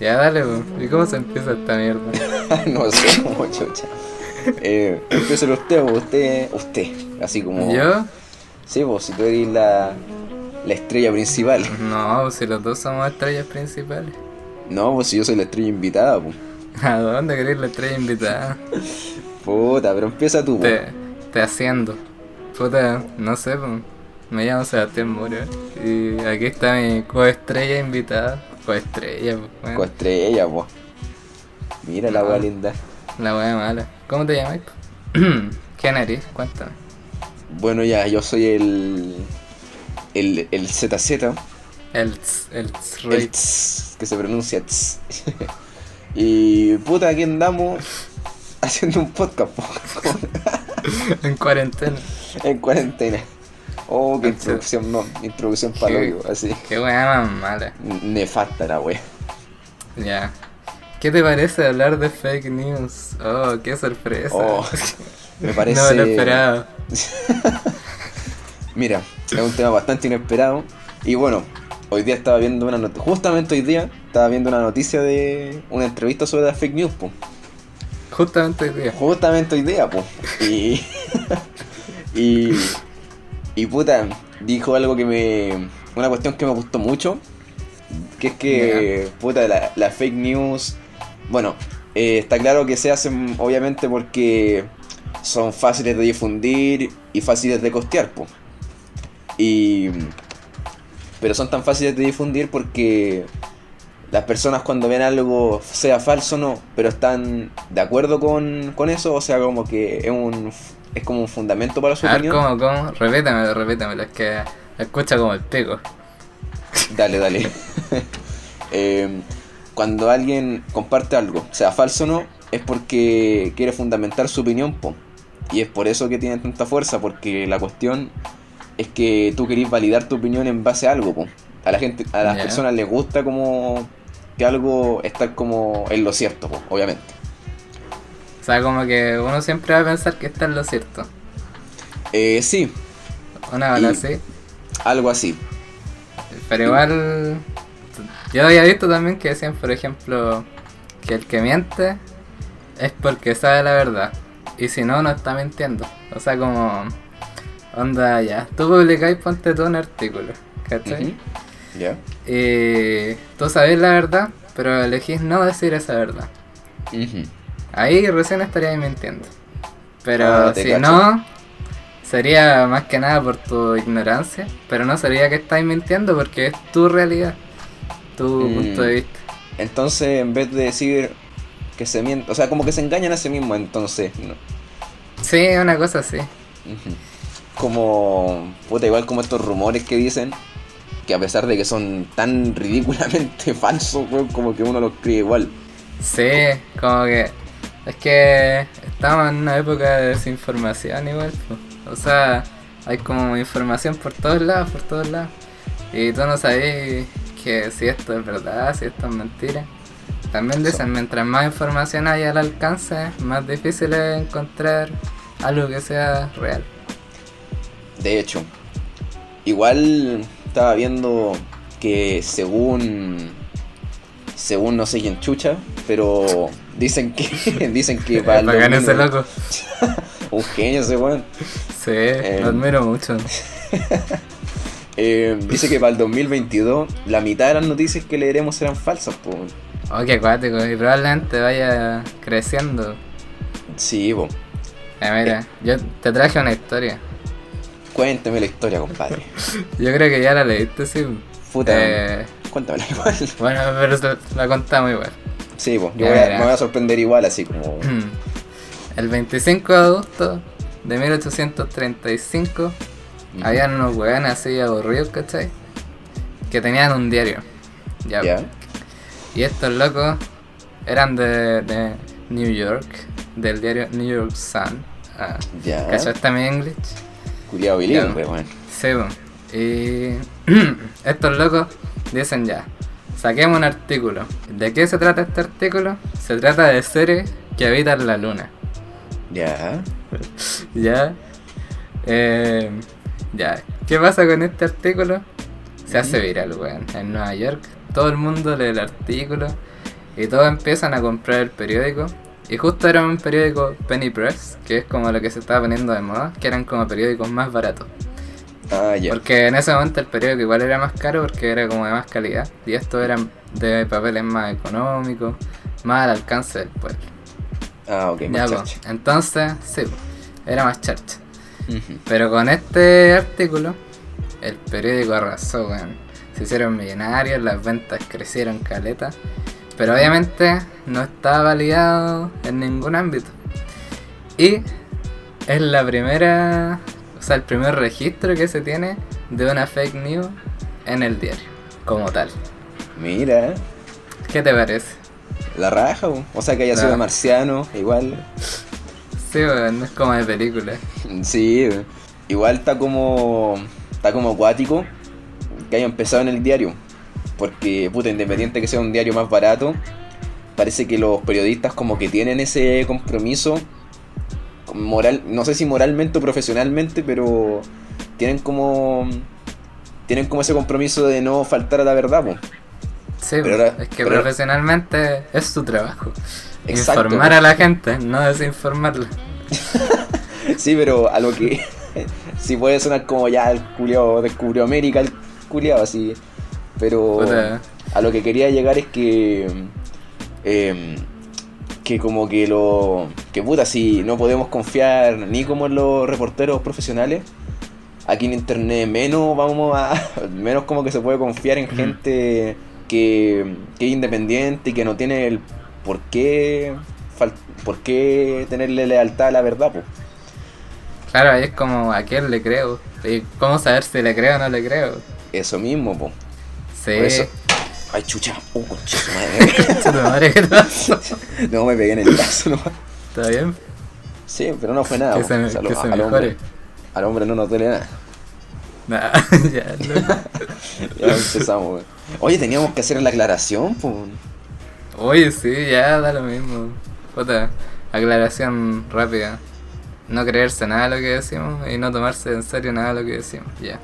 Ya dale. ¿y cómo se empieza esta mierda? no sé cómo chucha. Eh, empieza usted usted, usted, así como... ¿Yo? Sí, vos, si tú eres la, la estrella principal. No, pues si los dos somos estrellas principales. No, pues si yo soy la estrella invitada, pues. ¿A dónde querés la estrella invitada? Puta, pero empieza tú. Te, te haciendo. Puta, no sé, pues. Me llamo Sebastián Muro y aquí está mi coestrella invitada. Coestrella, pues. bueno. Coestrella, pues. Mira la wea linda. La wea mala. ¿Cómo te llamas? ¿Quién eres? Cuéntame. Bueno, ya, yo soy el. El, el ZZ, El tz, el tz, el tss, que se pronuncia tss. y puta, aquí andamos haciendo un podcast po, en cuarentena. en cuarentena. Oh, qué introducción, no, introducción para así. Qué wea más mala. Nefasta la wea. Ya. ¿Qué te parece hablar de fake news? Oh, qué sorpresa. Oh, me parece. No me lo esperaba. Mira, es un tema bastante inesperado. Y bueno, hoy día estaba viendo una noticia. Justamente hoy día estaba viendo una noticia de una entrevista sobre las fake news, po. Justamente hoy día. Justamente hoy día, po. Y. y. Y puta, dijo algo que me. Una cuestión que me gustó mucho. Que es que, puta, la, la fake news. Bueno, eh, está claro que se hacen, obviamente, porque son fáciles de difundir y fáciles de costear, po. Y. Pero son tan fáciles de difundir porque las personas cuando ven algo, sea falso o no, pero están de acuerdo con, con eso, o sea, como que es un es como un fundamento para su A ver, opinión. ¿cómo, cómo? Repétamelo, repétamelo. Es que escucha como el pico. Dale, dale. Eh, cuando alguien comparte algo, sea falso o no, es porque quiere fundamentar su opinión, po. Y es por eso que tiene tanta fuerza, porque la cuestión es que tú querés validar tu opinión en base a algo, po. A la gente, a las personas les gusta como que algo está como en lo cierto, po, obviamente. O sea, como que uno siempre va a pensar que está en lo cierto. Eh, sí, Una bala así. algo así. Pero igual. Yo había visto también que decían, por ejemplo, que el que miente es porque sabe la verdad. Y si no, no está mintiendo. O sea, como. Onda ya. Tú publicáis, ponte tú un artículo. ¿Cachai? ¿Ya? Y tú sabes la verdad, pero elegís no decir esa verdad. Ujú. Ahí recién estarías mintiendo. Pero Ah, si cacho. no, sería más que nada por tu ignorancia. Pero no sería que estáis mintiendo porque es tu realidad, tu Mm. punto de vista. Entonces, en vez de decir que se miente, o sea, como que se engañan a sí mismos, entonces, ¿no? Sí, una cosa así. Como, puta, igual como estos rumores que dicen, que a pesar de que son tan ridículamente falsos, como que uno los cree igual. Sí, como que. Es que estamos en una época de desinformación igual. O sea, hay como información por todos lados, por todos lados. Y tú no sabes que si esto es verdad, si esto es mentira. También dicen, mientras más información hay al alcance, más difícil es encontrar algo que sea real. De hecho, igual estaba viendo que según, según no sé quién chucha, pero dicen que, dicen que para el Bacán ese 2000 loco. un genio ese weón. Sí, lo admiro mucho. Eh, dice que para el 2022 la mitad de las noticias que leeremos serán falsas, po. Oh, qué acuático. Y probablemente vaya creciendo. Sí, po. Eh, mira, yo te traje una historia. Cuéntame la historia, compadre. Yo creo que ya la leíste, sí. Puta, Eh, cuéntamela igual. bueno, pero la contamos igual. Sí. Yo Ya, voy a- me voy a sorprender igual, así como. El 25 de agosto de 1835 habían unos weones así aburridos, ¿cachai? Que tenían un diario. Ya. Y estos locos eran de, de New York, del diario New York Sun. Ah, Ya. ¿Cachaste mi English? Bilingüe, weón. Sí, po. y estos locos dicen ya, saquemos un artículo. ¿De qué se trata este artículo? Se trata de seres que habitan la luna. Ya. ¿Ya? Eh, ya. ¿Qué pasa con este artículo? Se hace viral, weón. En Nueva York, todo el mundo lee el artículo Y todos empiezan a comprar el periódico. Y justo era un periódico Penny Press, que es como lo que se estaba poniendo de moda, que eran como periódicos más baratos. Ah, ya. Porque en ese momento el periódico igual era más caro porque era como de más calidad. Y estos eran de papeles más económicos, más al alcance del pueblo. Ah, ok, Ya, más charcha. Entonces, sí, era más charcha. Pero con este artículo, el periódico arrasó, weón. Se hicieron millonarios, las ventas crecieron caleta. Pero obviamente no está validado en ningún ámbito. Y es la primera, o sea, el primer registro que se tiene de una fake news en el diario, como tal. Mira, ¿Qué te parece? la raja, o sea que haya La- sido marciano, igual. Sí, weón, es como de película. Sí, igual está como. Está como acuático que haya empezado en el diario. Porque, puta, independiente que sea un diario más barato, parece que los periodistas como que tienen ese compromiso moral, no sé si moralmente o profesionalmente, pero tienen como tienen como ese compromiso de no faltar a la verdad, po. Sí, Pero ahora- es que pero ahora- profesionalmente es su trabajo. Exacto. Informar a la gente, no desinformarla. Sí, pero a lo que sí puede sonar como ya el culiao descubrió América, el culiao así. Pero Puta. a lo que quería llegar es que em, que como que lo que puta si no podemos confiar ni como en los reporteros profesionales aquí en internet menos vamos a menos como que se puede confiar en gente que, que es independiente y que no tiene el por qué por qué tenerle lealtad a la verdad pues Claro, ahí es como a quién le creo. Y cómo saber si le creo o no le creo. eso mismo pues Sí. Por eso- ay chucha oh concha su madre madre, ¿qué pasó? no me pegué en el brazo nomás ¿Está bien? sí pero no fue nada que se, O sea, que lo- se al hombre al hombre no nos duele nada Nah, ya, loco. Ya empezamos, güey. Oye, teníamos que hacer la aclaración, pues. Oye, sí, ya da lo mismo. Puta, aclaración rápida. No creerse nada de lo que decimos y no tomarse en serio nada de lo que decimos. Ya.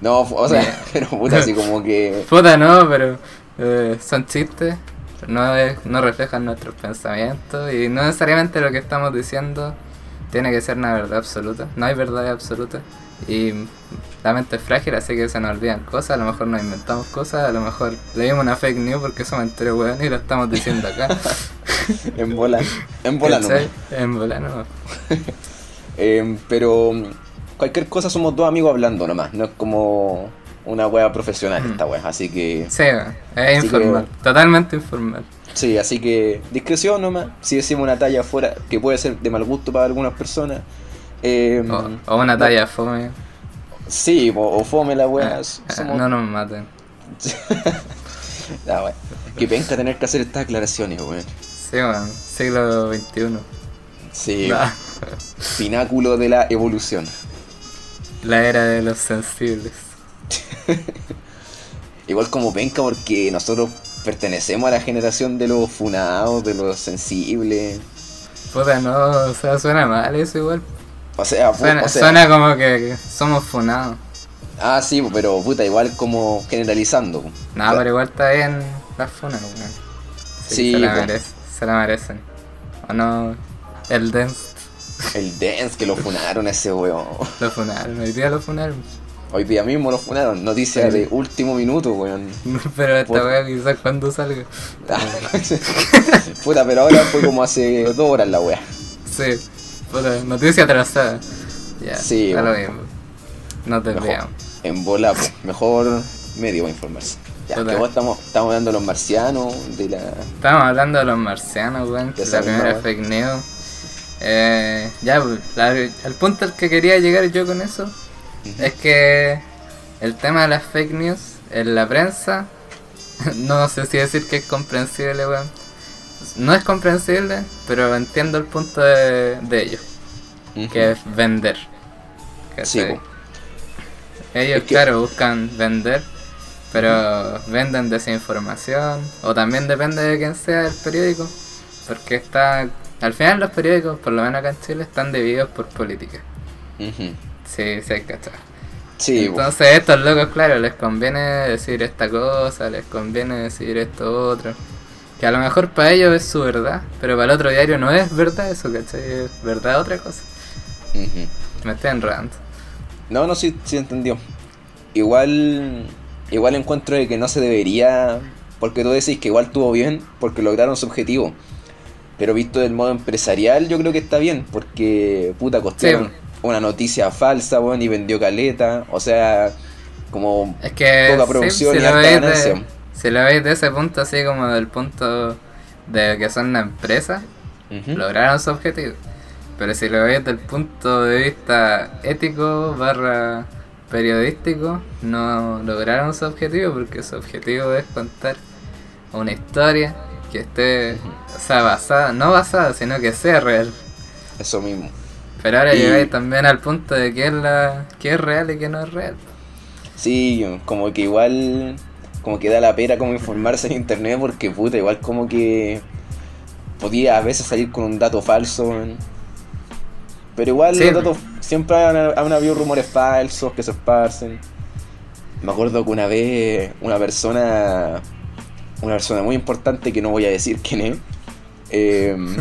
No, o sea, pero puta, así como que. Puta, no, pero eh, son chistes. No, es- no reflejan nuestros pensamientos y no necesariamente lo que estamos diciendo tiene que ser una verdad absoluta. No hay verdad absoluta. Y la mente es frágil, así que se nos olvidan cosas. A lo mejor nos inventamos cosas. A lo mejor leímos una fake news porque eso me enteré, weón, y lo estamos diciendo acá. En bola. En bola nomás. En bola no. Eh, pero cualquier cosa somos dos amigos hablando nomás. No es como una wea profesional Ujú. esta wea. Así que. Sí, es informal. Totalmente informal. Sí, así que discreción nomás. Si decimos una talla fuera que puede ser de mal gusto para algunas personas. eh, O, o una talla fome. Sí, o, o fome la wea. Somos- No nos maten. Ah, wea. Que penca tener que hacer estas aclaraciones, weón. Sí, weón. Siglo XXI. Sí, Nah. pináculo de la evolución. La era de los sensibles. Igual como penca porque nosotros pertenecemos a la generación de los funados, de los sensibles. Puta, no, o sea, suena mal eso igual. O sea, Suena, o sea- suena como que somos funados. ah, sí, pero puta, igual como generalizando. No, pero igual está bien las funas, weón. Sí, se, la merece- se la merecen. O no, el dance El dance que lo funaron a ese weón. lo funaron, hoy día lo funaron. Hoy día mismo lo funaron. Noticia Sí. de último minuto, weón. Pero esta weá quizás cuando salga. puta, pero ahora fue como hace dos horas la wea. Sí, puta, noticia atrasada. Ya, Sí, lo mismo. No te veamos. En bola, po. mejor medio para informarse. Ya, que vos estamos, estamos hablando de los marcianos, de la. Estábamos hablando de los marcianos, weón, que es la primera weá. fake news. Eh, ya, pues, la- el punto al que quería llegar yo con eso es que el tema de las fake news en la prensa, no sé si decir que es comprensible, weón. No es comprensible, pero entiendo el punto de, de ellos, que es vender. Sí. Ellos, Es que- claro, buscan vender, pero venden desinformación, o también depende de quién sea el periódico, porque está. Al final, los periódicos, por lo menos acá en Chile, están divididos por política. Ujú. Sí, que cachar. Sí. Entonces, a estos locos, claro, les conviene decir esta cosa, les conviene decir esto otro. Que a lo mejor para ellos es su verdad, pero para el otro diario no es verdad eso, ¿cachai? Es verdad otra cosa. Me estoy enredando. No, no, sí, sí entendió. Igual, igual encuentro de que no se debería, porque tú decís que igual estuvo bien, porque lograron su objetivo. Pero visto del modo empresarial, yo creo que está bien, porque puta costearon Sí. una noticia falsa, weón, y vendió caleta. O sea, como Es que Poca sí, producción y lo harta veis ganancia. de, si lo veis de ese punto, así como del punto de que son una empresa, lograron su objetivo. Pero si lo veis del punto de vista ético barra periodístico, no lograron su objetivo porque su objetivo es contar una historia que esté, o sea, basada, no basada, sino que sea real. eso mismo. Pero ahora Y- llegáis también al punto de que es, la, que es real y que no es real. Sí, como que igual, como que da la pena como informarse en internet, porque puta, igual como que podía a veces salir con un dato falso. Pero igual Sí. los datos, siempre han, han habido rumores falsos que se esparcen. Me acuerdo que una vez una persona, una persona muy importante que no voy a decir quién es, em,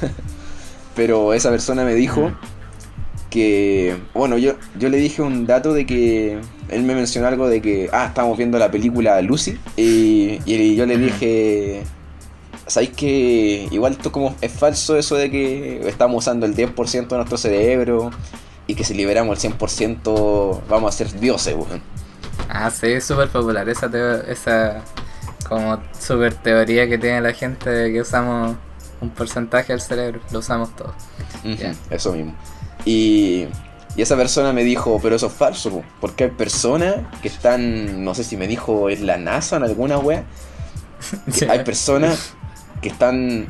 pero esa persona me dijo que, bueno, yo, yo le dije un dato de que él me mencionó algo de que, ah, estábamos viendo la película Lucy y, y yo le dije, ¿sabéis que igual esto como es falso eso de que estamos usando el 10% de nuestro cerebro y que si liberamos el 100% vamos a ser dioses, weón? Ah, sí, es súper popular esa, esa como super teoría que tiene la gente de que usamos un porcentaje del cerebro, lo usamos Ya. Eso mismo. Y, y esa persona me dijo, pero eso es falso, po, porque hay personas que están, no sé si me dijo en la NASA en alguna wea, hay personas que están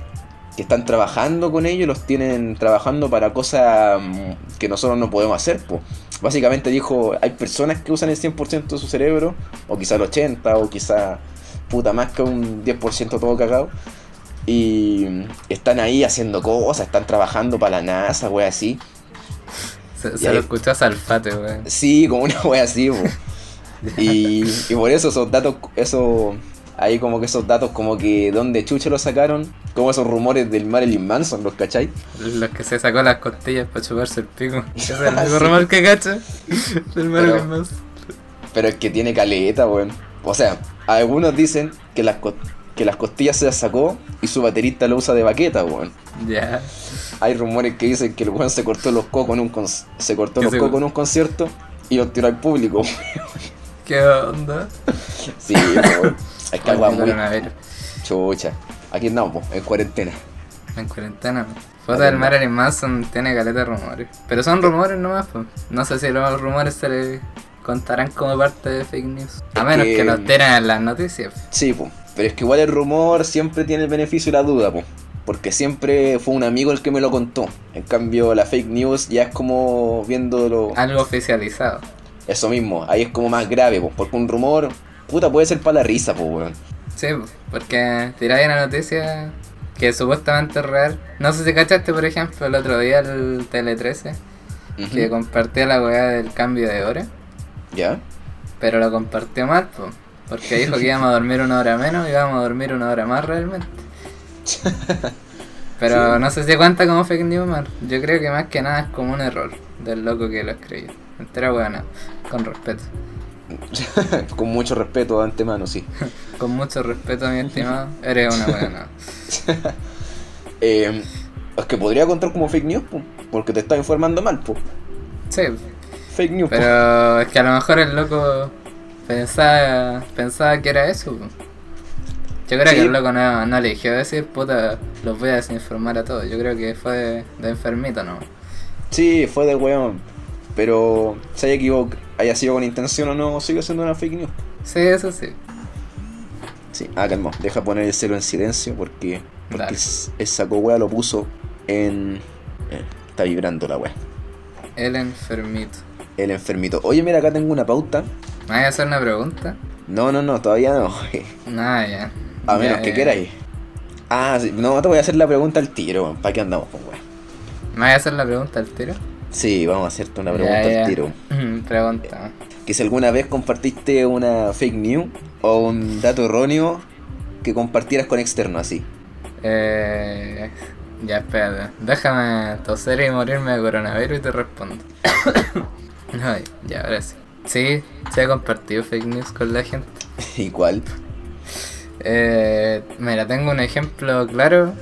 que están trabajando con ellos, los tienen trabajando para cosas mm, que nosotros no podemos hacer. po. Básicamente dijo, hay personas que usan el 100% de su cerebro, o quizá el 80%, o quizá puta más que un 10% todo cagado. Y están ahí haciendo cosas, están trabajando para la NASA, wea así. Se, se ahí- lo escuchó a Salfate, weón. Sí, como una wea así, po. Y, y por eso esos datos, eso, ahí como que esos datos como que donde chuche los sacaron, como esos rumores del Marilyn Manson, ¿los cachai? Los que se sacó las costillas para chuparse el pico. Ese es el rumor que cacha del Marilyn Manson. Pero es que tiene caleta, weón. O sea, algunos dicen que las, que las costillas se las sacó y su baterista lo usa de baqueta, weón. Ya. Hay rumores que dicen que el weón se cortó los cocos en un, con- se cortó los cocos en un concierto y los tiró al público. ¿Qué onda? sí, weón. Es que el muy chucha. Aquí andamos, en cuarentena. En cuarentena. Foto del Marilyn Manson tiene caleta de rumores. Pero son rumores nomás, pues. No sé si los rumores se le contarán como parte de fake news. A Es menos que- que los tienen en las noticias. Sí, po. pero es que igual el rumor siempre tiene el beneficio y la duda, po. porque siempre fue un amigo el que me lo contó. En cambio, la fake news ya es como viéndolo. Algo oficializado. Eso mismo, ahí es como más grave, po, porque un rumor, puta, puede ser para la risa, po, weón. Sí, po, porque tiráis una noticia que supuestamente es real. No sé si cachaste, por ejemplo, el otro día el Tele 13 Ujú. que compartía la weá del cambio de hora. ¿Ya? Pero lo compartió mal, po, porque dijo que íbamos a dormir una hora menos y íbamos a dormir una hora más realmente. Pero Sí. no sé si cuenta como fake news, man. Yo creo que más que nada es como un error del loco que lo escribió. Entera buena, con respeto. Con mucho respeto de antemano, sí. Con mucho respeto, mi estimado, eres una buena. Eh, es que podría contar como fake news, po, porque te está informando mal, po. Sí, Fake news, pero es que a lo mejor el loco pensaba, pensaba que era eso. Yo creo Sí. que el loco no, no eligió decir, puta, los voy a desinformar a todos. Yo creo que fue de, de enfermito, ¿no? Sí, fue de weón. Pero se haya equivocado, haya sido con intención o no, sigue siendo una fake news. Sí, eso sí. Sí, ah, calma, deja poner el celo en silencio porque, porque el, el saco wea lo puso en. eh, está vibrando la wea. El enfermito. El enfermito. Oye, mira, acá tengo una pauta. ¿Me vas a hacer una pregunta? No, no, no, todavía no. Nada, ya. A menos Ya, que ya. queráis. Ah, sí, no, te voy a hacer la pregunta al tiro, weón. ¿Para qué andamos con wea? ¿Me vas a hacer la pregunta al tiro? Sí, vamos a hacerte una pregunta ya. al tiro. Pregunta. Que si alguna vez compartiste una fake news o un dato erróneo que compartieras con externo así. Eh, ya, espérate. Déjame toser y morirme de coronavirus y te respondo. Ay, ya, ahora sí. Sí, se ha compartido fake news con la gente. ¿Y cuál? Eh, mira, tengo un ejemplo claro,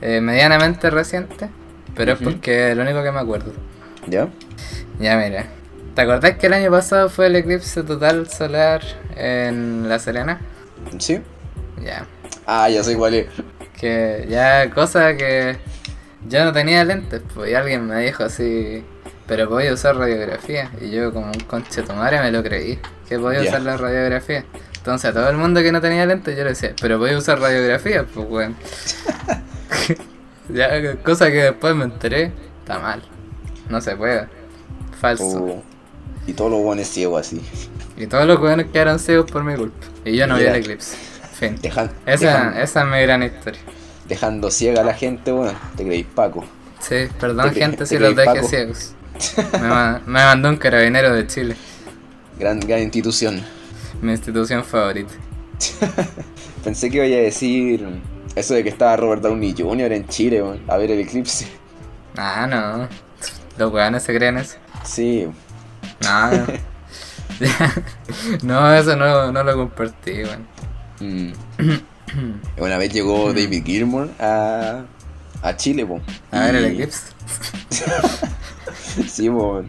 eh, medianamente reciente, pero es porque es lo único que me acuerdo. ¿Ya? Ya, mira. ¿Te acordás que el año pasado fue el eclipse total solar en La Serena? ¿Sí? Ya. Ah, ya sé cuál es. Que ya cosa que yo no tenía lentes, pues y alguien me dijo así, pero voy a usar radiografía. Y yo como un conchetumare me lo creí, que podía usar la radiografía. Entonces a todo el mundo que no tenía lentes yo le decía, pero voy a usar radiografía, pues weón. ya, cosa que después me enteré, está mal. No se puede. Falso. Oh, y todos los buenos ciegos así. Y todos los weones quedaron ciegos por mi culpa. Y yo no vi el eclipse. Fin. Dejan, Esa, dejan- esa es mi gran historia. dejando ciega a la gente, weón. Te creéis Paco. Sí, perdón Te gente te si los creí, dejé ciegos. Me, ma- me mandó un carabinero de Chile, Gran, gran institución. mi institución favorita. Pensé que iba a decir eso de que estaba Robert Downey Jr. en Chile, weón, a ver el eclipse. Ah, no. Los weones se creen eso. Sí, No, no. no, eso no, no lo compartí, weón. Mm. Una vez llegó David Gilmour a, a Chile, po. A ver el eclipse. Sí, po.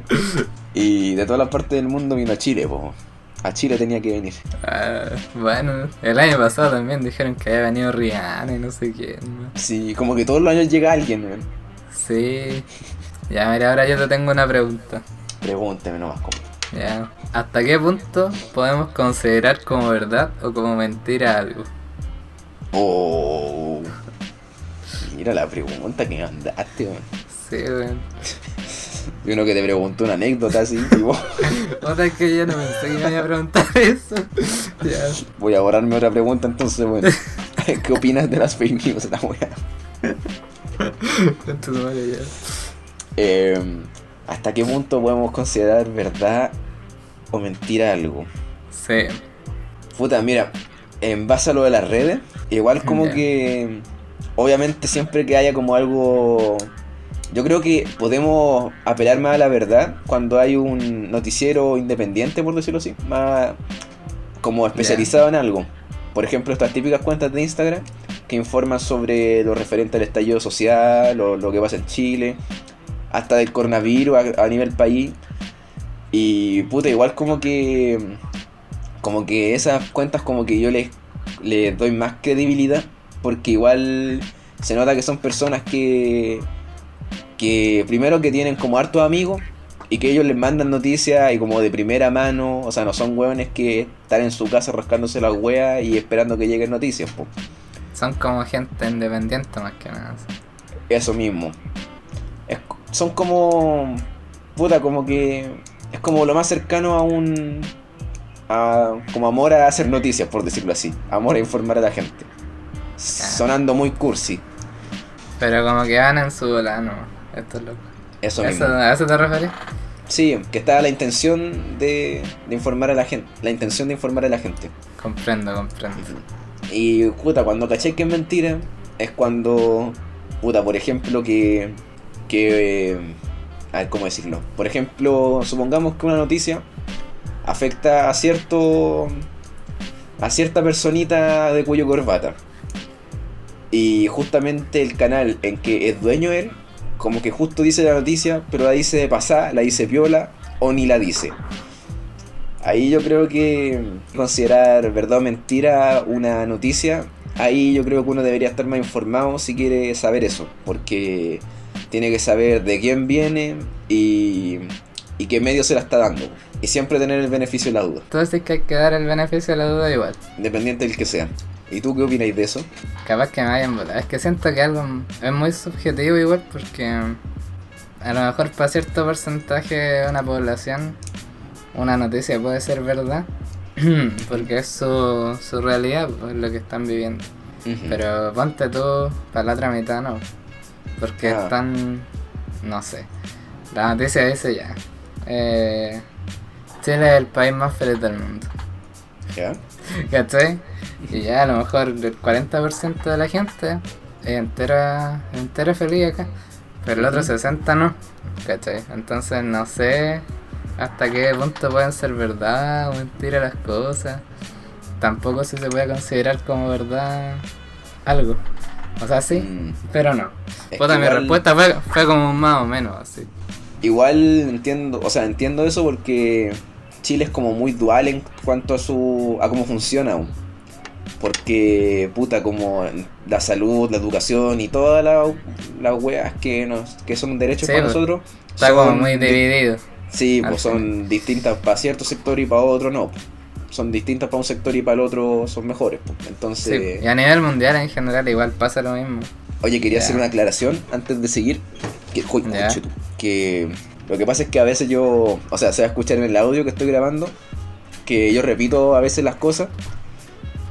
Y de todas las partes del mundo vino a Chile, po. A Chile tenía que venir. Ah, bueno, el año pasado también dijeron que había venido Rihanna y no sé quién. weón. Sí, como que todos los años llega alguien, weón. Sí. Ya, mira, ahora yo te tengo una pregunta. Pregúnteme nomás, compa. Ya. ¿Hasta qué punto podemos considerar como verdad o como mentira algo? Oh. Mira la pregunta que mandaste, weón. Sí, weón. Y uno que te preguntó una anécdota así, y vos, Otra es que yo no pensé que me iba a preguntar eso. Voy a borrarme otra pregunta entonces, weón. ¿Qué opinas de las fake news, la ya. Eh, ¿Hasta qué punto podemos considerar verdad o mentira algo? Sí. Puta, mira, en base a lo de las redes, igual como que obviamente siempre que haya como algo... Yo creo que podemos apelar más a la verdad cuando hay un noticiero independiente, por decirlo así, más como especializado en algo. Por ejemplo, estas típicas cuentas de Instagram que informan sobre lo referente al estallido social o lo que pasa en Chile, hasta del coronavirus a, a nivel país. Y puta, igual como que como que esas cuentas como que yo les, les doy más credibilidad porque igual se nota que son personas que que primero que tienen como hartos amigos y que ellos les mandan noticias y como de primera mano, o sea, no son hueones que están en su casa rascándose las hueas y esperando que lleguen noticias, po. Son como gente independiente más que nada. Eso mismo. Es- son como. Puta, como que. Es como lo más cercano a un. A, como amor a hacer noticias, por decirlo así. Amor a informar a la gente. Sonando muy cursi. Pero como que van en su volano. Esto es loco. Eso ¿Eso, mismo. ¿A eso te refieres? Sí, que está la intención de, de informar a la gente. La intención de informar a la gente. Comprendo, comprendo. Y puta, cuando caché que es mentira, es cuando, puta, por ejemplo, que, que, eh, a ver, ¿cómo decirlo? Por ejemplo, supongamos que una noticia afecta a cierto, a cierta personita de cuello corbata. Y justamente el canal en que es dueño él, como que justo dice la noticia, pero la dice de pasada, la dice piola o ni la dice. Ahí yo creo que considerar verdad o mentira una noticia, ahí yo creo que uno debería estar más informado si quiere saber eso, porque tiene que saber de quién viene y, y qué medio se la está dando. Y siempre tener el beneficio de la duda, Entonces hay que dar el beneficio de la duda igual. independiente del que sea. ¿Y tú qué opináis de eso? Capaz que me vayan volar. Es que siento que algo es muy subjetivo igual porque a lo mejor para cierto porcentaje de una población una noticia puede ser verdad. porque es su, su realidad, pues, lo que están viviendo. Pero ponte tú para la otra mitad, no. Porque Ah. están. No sé. La noticia dice ya. Eh, Chile es el país más feliz del mundo. ¿Ya? ¿Cachai? Y ya a lo mejor el 40% de la gente es entera, entera feliz acá. Pero el otro 60% no. ¿Cachai? Entonces no sé hasta qué punto pueden ser verdad o mentira las cosas. Tampoco si se puede considerar como verdad algo. O sea, sí, Mm. pero no. Puta, mi respuesta fue, fue como más o menos así. Igual entiendo, o sea, entiendo eso porque Chile es como muy dual en cuanto a su a cómo funciona aún. Porque, puta, como la salud, la educación y todas las las weas que, nos, que son derechos Sí, para pues, nosotros. Está son como muy di- dividido. Sí, pues son distintas para cierto sector y para otro no. Son distintas para un sector y para el otro son mejores. pues. Sí, Entonces, y a nivel mundial en general igual pasa lo mismo. Oye, quería Ya. hacer una aclaración antes de seguir. Que, que lo que pasa es que a veces yo, o sea, se va a escuchar en el audio que estoy grabando, que yo repito a veces las cosas,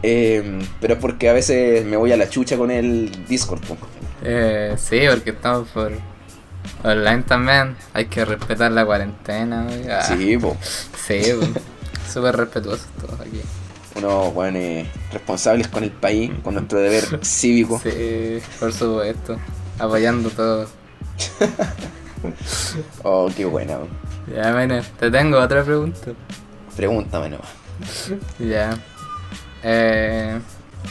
eh, pero es porque a veces me voy a la chucha con el Discord. po. Eh, sí, porque estamos por online también. Hay que respetar la cuarentena. Ah, Sí, po. Sí, súper respetuosos todos aquí. unos buenos responsables con el país, con nuestro deber cívico. Sí, por supuesto. Apoyando todo. Oh, qué buena. po. Ya, bueno, te tengo otra pregunta. Pregúntame nomás. Ya. Eh,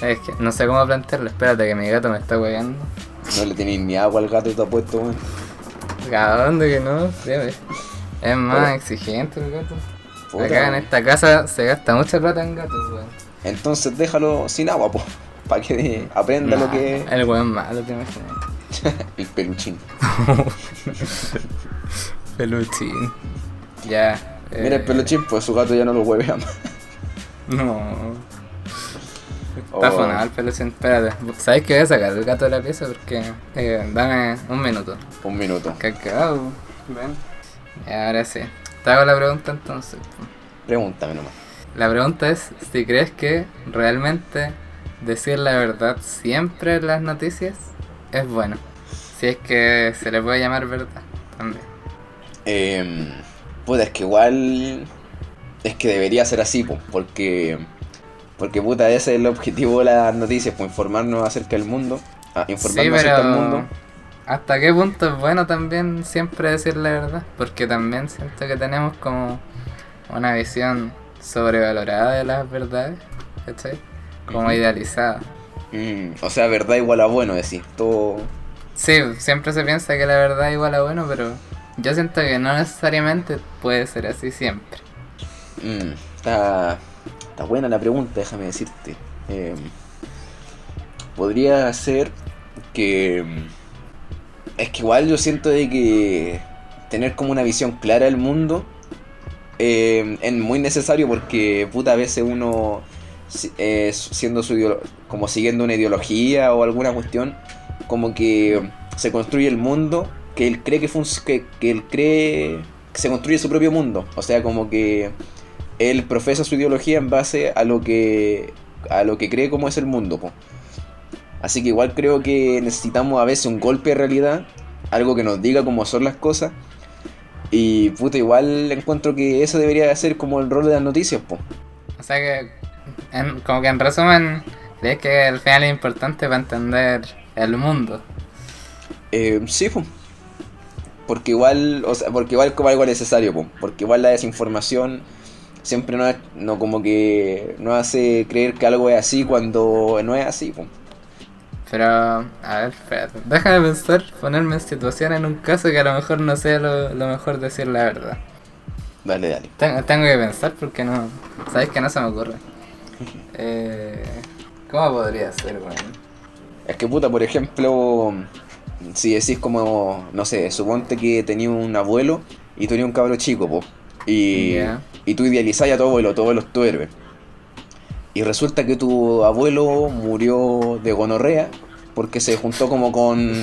es que no sé cómo plantearlo. Espérate que mi gato me está hueando. No le tenéis ni agua al gato que te ha puesto, weón. ¿A dónde que no? Es más exigente el gato. Puta, Acá en esta casa se gasta mucha plata en gatos, weón. Entonces déjalo sin agua, po. Para que aprenda lo que El weón malo, te imaginas. el peluchín. Peluchín. Ya. eh, Mira el peluchín, pues su gato ya no lo hueve más. No. Está Oh. fonado el peluchín. Espérate. ¿Sabes que voy a sacar el gato de la pieza? Porque. eh, dame un minuto. Un minuto. Cacao. Ven. Ahora sí. Te hago la pregunta entonces. Pregúntame nomás. La pregunta es si crees que realmente decir la verdad siempre en las noticias es bueno. Si es que se le puede llamar verdad también. Eh, puta, es que igual. Es que debería ser así, po, porque. Porque puta, ese es el objetivo de las noticias, pues informarnos acerca del mundo. Ah, Sí, informarnos acerca del mundo. ¿hasta qué punto es bueno también siempre decir la verdad? Porque también siento que tenemos como una visión sobrevalorada de las verdades, ¿cachai? Como idealizada. Mm, o sea, verdad igual a bueno, decir. Todo. Sí, siempre se piensa que la verdad igual a bueno, pero yo siento que no necesariamente puede ser así siempre. Mm, está, está buena la pregunta, déjame decirte. Eh, podría ser que... Es que igual yo siento de que tener como una visión clara del mundo eh, es muy necesario porque puta a veces uno eh, siendo su como siguiendo una ideología o alguna cuestión como que se construye el mundo que él cree que, que, que él cree que se construye su propio mundo o sea como que él profesa su ideología en base a lo que a lo que cree como es el mundo po. así que igual creo que necesitamos a veces un golpe de realidad algo que nos diga cómo son las cosas y puta igual encuentro que eso debería ser como el rol de las noticias po. O sea que, en- como que en resumen, crees que al final es importante para entender el mundo. Eh, sí, po. porque igual, o sea, porque igual es como algo necesario, po. porque igual la desinformación siempre no, no como que no hace creer que algo es así cuando no es así. po. Pero, a ver, espérate. Déjame pensar, ponerme en situación en un caso que a lo mejor no sea lo, lo mejor decir la verdad. Dale, dale. Tengo, tengo que pensar porque no. ¿Sabes que no se me ocurre? Eh, ¿Cómo podría ser, weón? Es que puta, por ejemplo, si decís como, no sé, suponte que tenía un abuelo y tú tenías un cabro chico, po, y. y tú idealizás a tu abuelo, tu abuelo es tu héroe. Y resulta que tu abuelo murió de gonorrea porque se juntó como con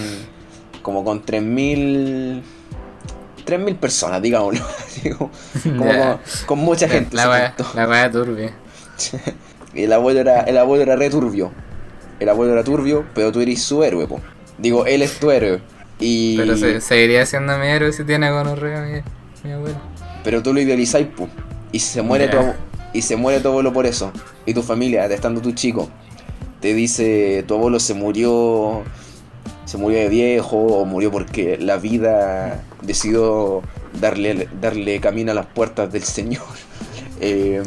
como con 3000 3000 personas, digámoslo, como, Ya. con, con mucha gente. La wea, la wea turbia. Y el abuelo era, el abuelo era re turbio. El abuelo era turbio, pero tú eres su héroe, po. Digo, él es tu héroe. Y. Pero se, seguiría siendo mi héroe si tiene gonorrea mi, mi abuelo. pero tú lo idealizáis, po. Y se muere Ya. tu y se muere tu abuelo por eso. Y tu familia, estando tu chico, te dice tu abuelo se murió, se murió de viejo o murió porque la vida decidió darle, darle camino a las puertas del Señor. Eh,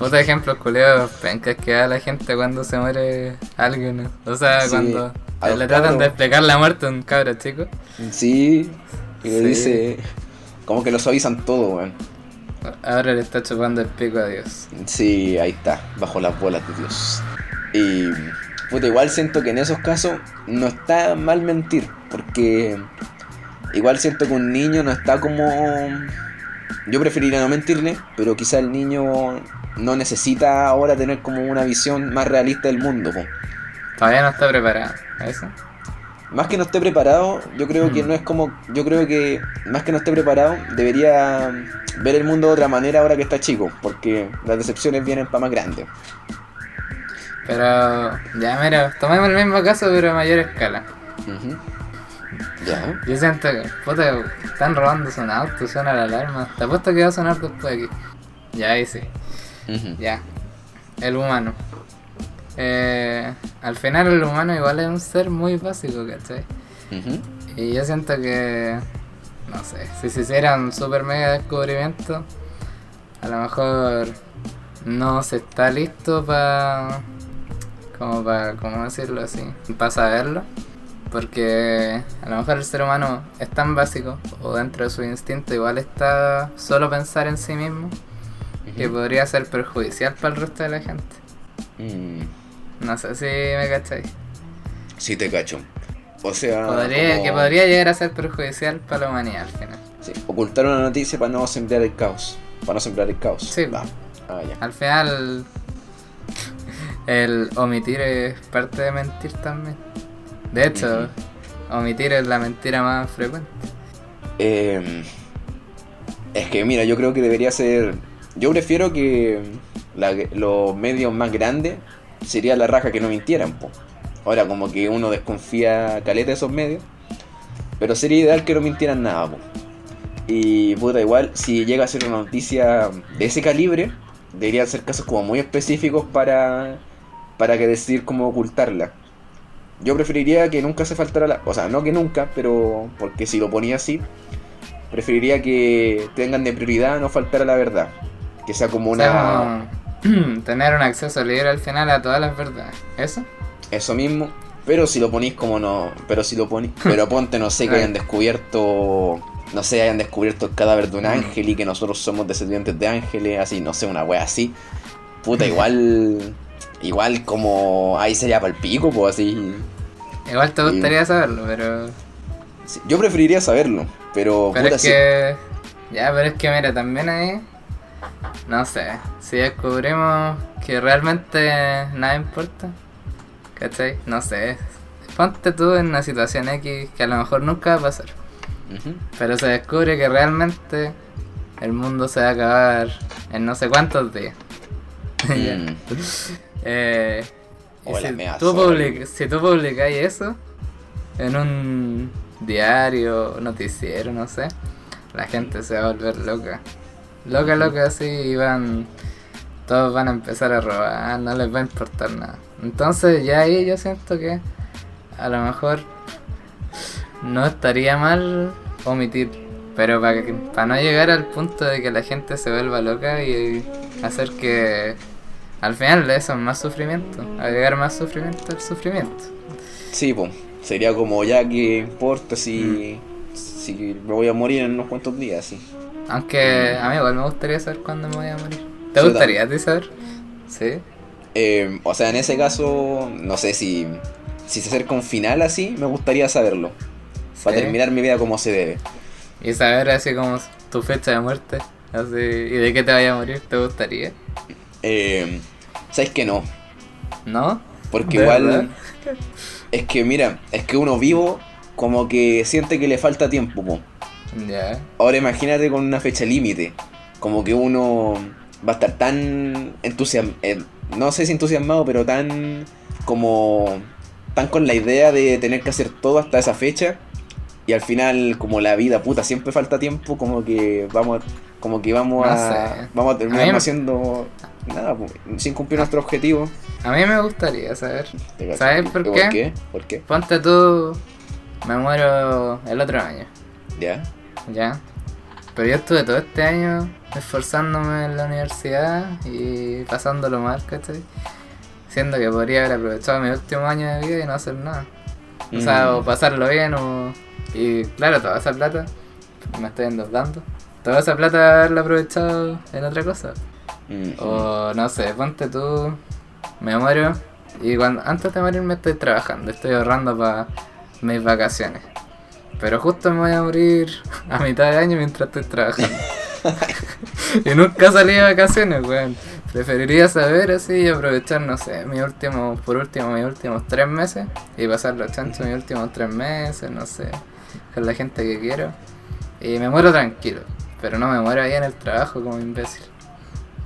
Otro ejemplo, culeo, pencas que da la gente cuando se muere alguien. O sea, Sí, cuando le tratan cabros. de explicar la muerte a un cabro chico. sí, y le Sí. dice, como que lo suavizan todo, weón. Ahora le está chupando el pico a Dios. Sí, ahí está, bajo las bolas de Dios. Y puta, igual siento que en esos casos no está mal mentir, porque igual siento que un niño no está como... Yo preferiría no mentirle, pero quizá el niño no necesita ahora tener como una visión más realista del mundo. po. Todavía no está preparado. ¿a ¿Eso? Más que no esté preparado, yo creo que Mm. no es como... Yo creo que más que no esté preparado, debería ver el mundo de otra manera ahora que está chico, porque las decepciones vienen para más grandes. Pero, ya, mira, tomemos el mismo caso, pero a mayor escala. Ya. Yo siento que, puta, están robándose un auto, suena la alarma. Te apuesto que va a sonar después aquí. Ya, ahí sí. Ya. El humano. Eh, al final el humano igual es un ser muy básico, ¿cachai? Y yo siento que, no sé, si se hiciera un super mega descubrimiento, a lo mejor no se está listo para, como para, ¿cómo decirlo así? Para saberlo. Porque a lo mejor el ser humano es tan básico, o dentro de su instinto igual está solo pensar en sí mismo, que podría ser perjudicial para el resto de la gente. Mm, No sé si me cacháis. sí te cacho. O sea, Podría, como- Que podría llegar a ser perjudicial para la humanidad al final. sí, ocultar una noticia para no sembrar el caos. Para no sembrar el caos. Sí. Va. Ah, ya. Al final, el omitir es parte de mentir también. De hecho, omitir es la mentira más frecuente. Eh, es que mira, yo creo que debería ser. Yo prefiero que la- los medios más grandes sería la raja que no mintieran, po. Ahora como que uno desconfía caleta de esos medios. Pero sería ideal que no mintieran nada, po. Y puta, igual, si llega a ser una noticia de ese calibre, deberían ser casos como muy específicos para, para que decidir cómo ocultarla. Yo preferiría que nunca se faltara la... O sea, no que nunca, pero porque si lo ponía así, preferiría que tengan de prioridad no faltar a la verdad. Que sea como una... como tener un acceso libre al final a todas las verdades. ¿Eso? Eso mismo. Pero si lo ponís como no... Pero si lo ponís... Pero ponte, no sé, que hayan descubierto... No sé, hayan descubierto el cadáver de un Mm. ángel y que nosotros somos descendientes de ángeles, así, no sé, una wea así. Puta, igual... Igual como... Ahí sería para el pico, pues así... Igual te gustaría saberlo, pero... Sí, Yo preferiría saberlo, pero... Pero puta, es sí. que... Ya, pero es que mira, también ahí... No sé, si descubrimos que realmente nada importa, ¿cachai? No sé. Ponte tú en una situación X que a lo mejor nunca va a pasar. Pero se descubre que realmente el mundo se va a acabar en no sé cuántos días. Mm. Eh, y si, tú zorra. public- si tú publicáis eso en un diario, noticiero, no sé, la gente se va a volver loca. Loca, loca, así, van. Todos van a empezar a robar, no les va a importar nada. Entonces, ya ahí yo siento que a lo mejor no estaría mal omitir, pero para, que- para no llegar al punto de que la gente se vuelva loca y hacer que al final eso es más sufrimiento, agregar más sufrimiento al sufrimiento. Sí, pues. Sería como ya que importa si, Mm. si me voy a morir en unos cuantos días, sí. Aunque a mí igual me gustaría saber cuándo me voy a morir. ¿Te Yo gustaría a ti saber? Sí. Eh, o sea, en ese caso, no sé si, si se acerca un final así, me gustaría saberlo. Para terminar mi vida como se debe. Y saber así como tu fecha de muerte. Así, y de qué te vaya a morir, ¿te gustaría? Eh, ¿Sabes que no? ¿No? Porque ¿De igual. verdad? Es que mira, es que uno vivo como que siente que le falta tiempo, po. Ya. Ahora imagínate con una fecha límite. Como que uno va a estar tan entusiasmado, no sé si entusiasmado, pero tan como tan con la idea de tener que hacer todo hasta esa fecha. Y al final, como la vida puta, siempre falta tiempo, como que vamos a, como que vamos No a sé. vamos a terminar haciendo nada, sin cumplir nuestro objetivo. A mí me gustaría saber. ¿Sabes ¿Y- por qué? ¿Por qué? ¿Por qué? Ponte tú, me muero el otro año, ¿Ya? ¿Ya? Pero yo estuve todo este año esforzándome en la universidad y pasándolo mal, ¿cachai? Siendo que podría haber aprovechado mi último año de vida y no hacer nada. O sea, Mm. o pasarlo bien o... Y claro, toda esa plata, me estoy endeudando. Toda esa plata haberla aprovechado en otra cosa. Mm. O no sé, ponte tú, me muero y cuando, antes de morirme estoy trabajando, estoy ahorrando para mis vacaciones. Pero justo me voy a morir a mitad de año mientras estoy trabajando. y nunca salí de vacaciones, weón. Preferiría saber así y aprovechar, no sé, mi último, por último, mis últimos tres meses y pasar los chanchos mis últimos tres meses, no sé, con la gente que quiero. Y me muero tranquilo, pero no me muero ahí en el trabajo como imbécil.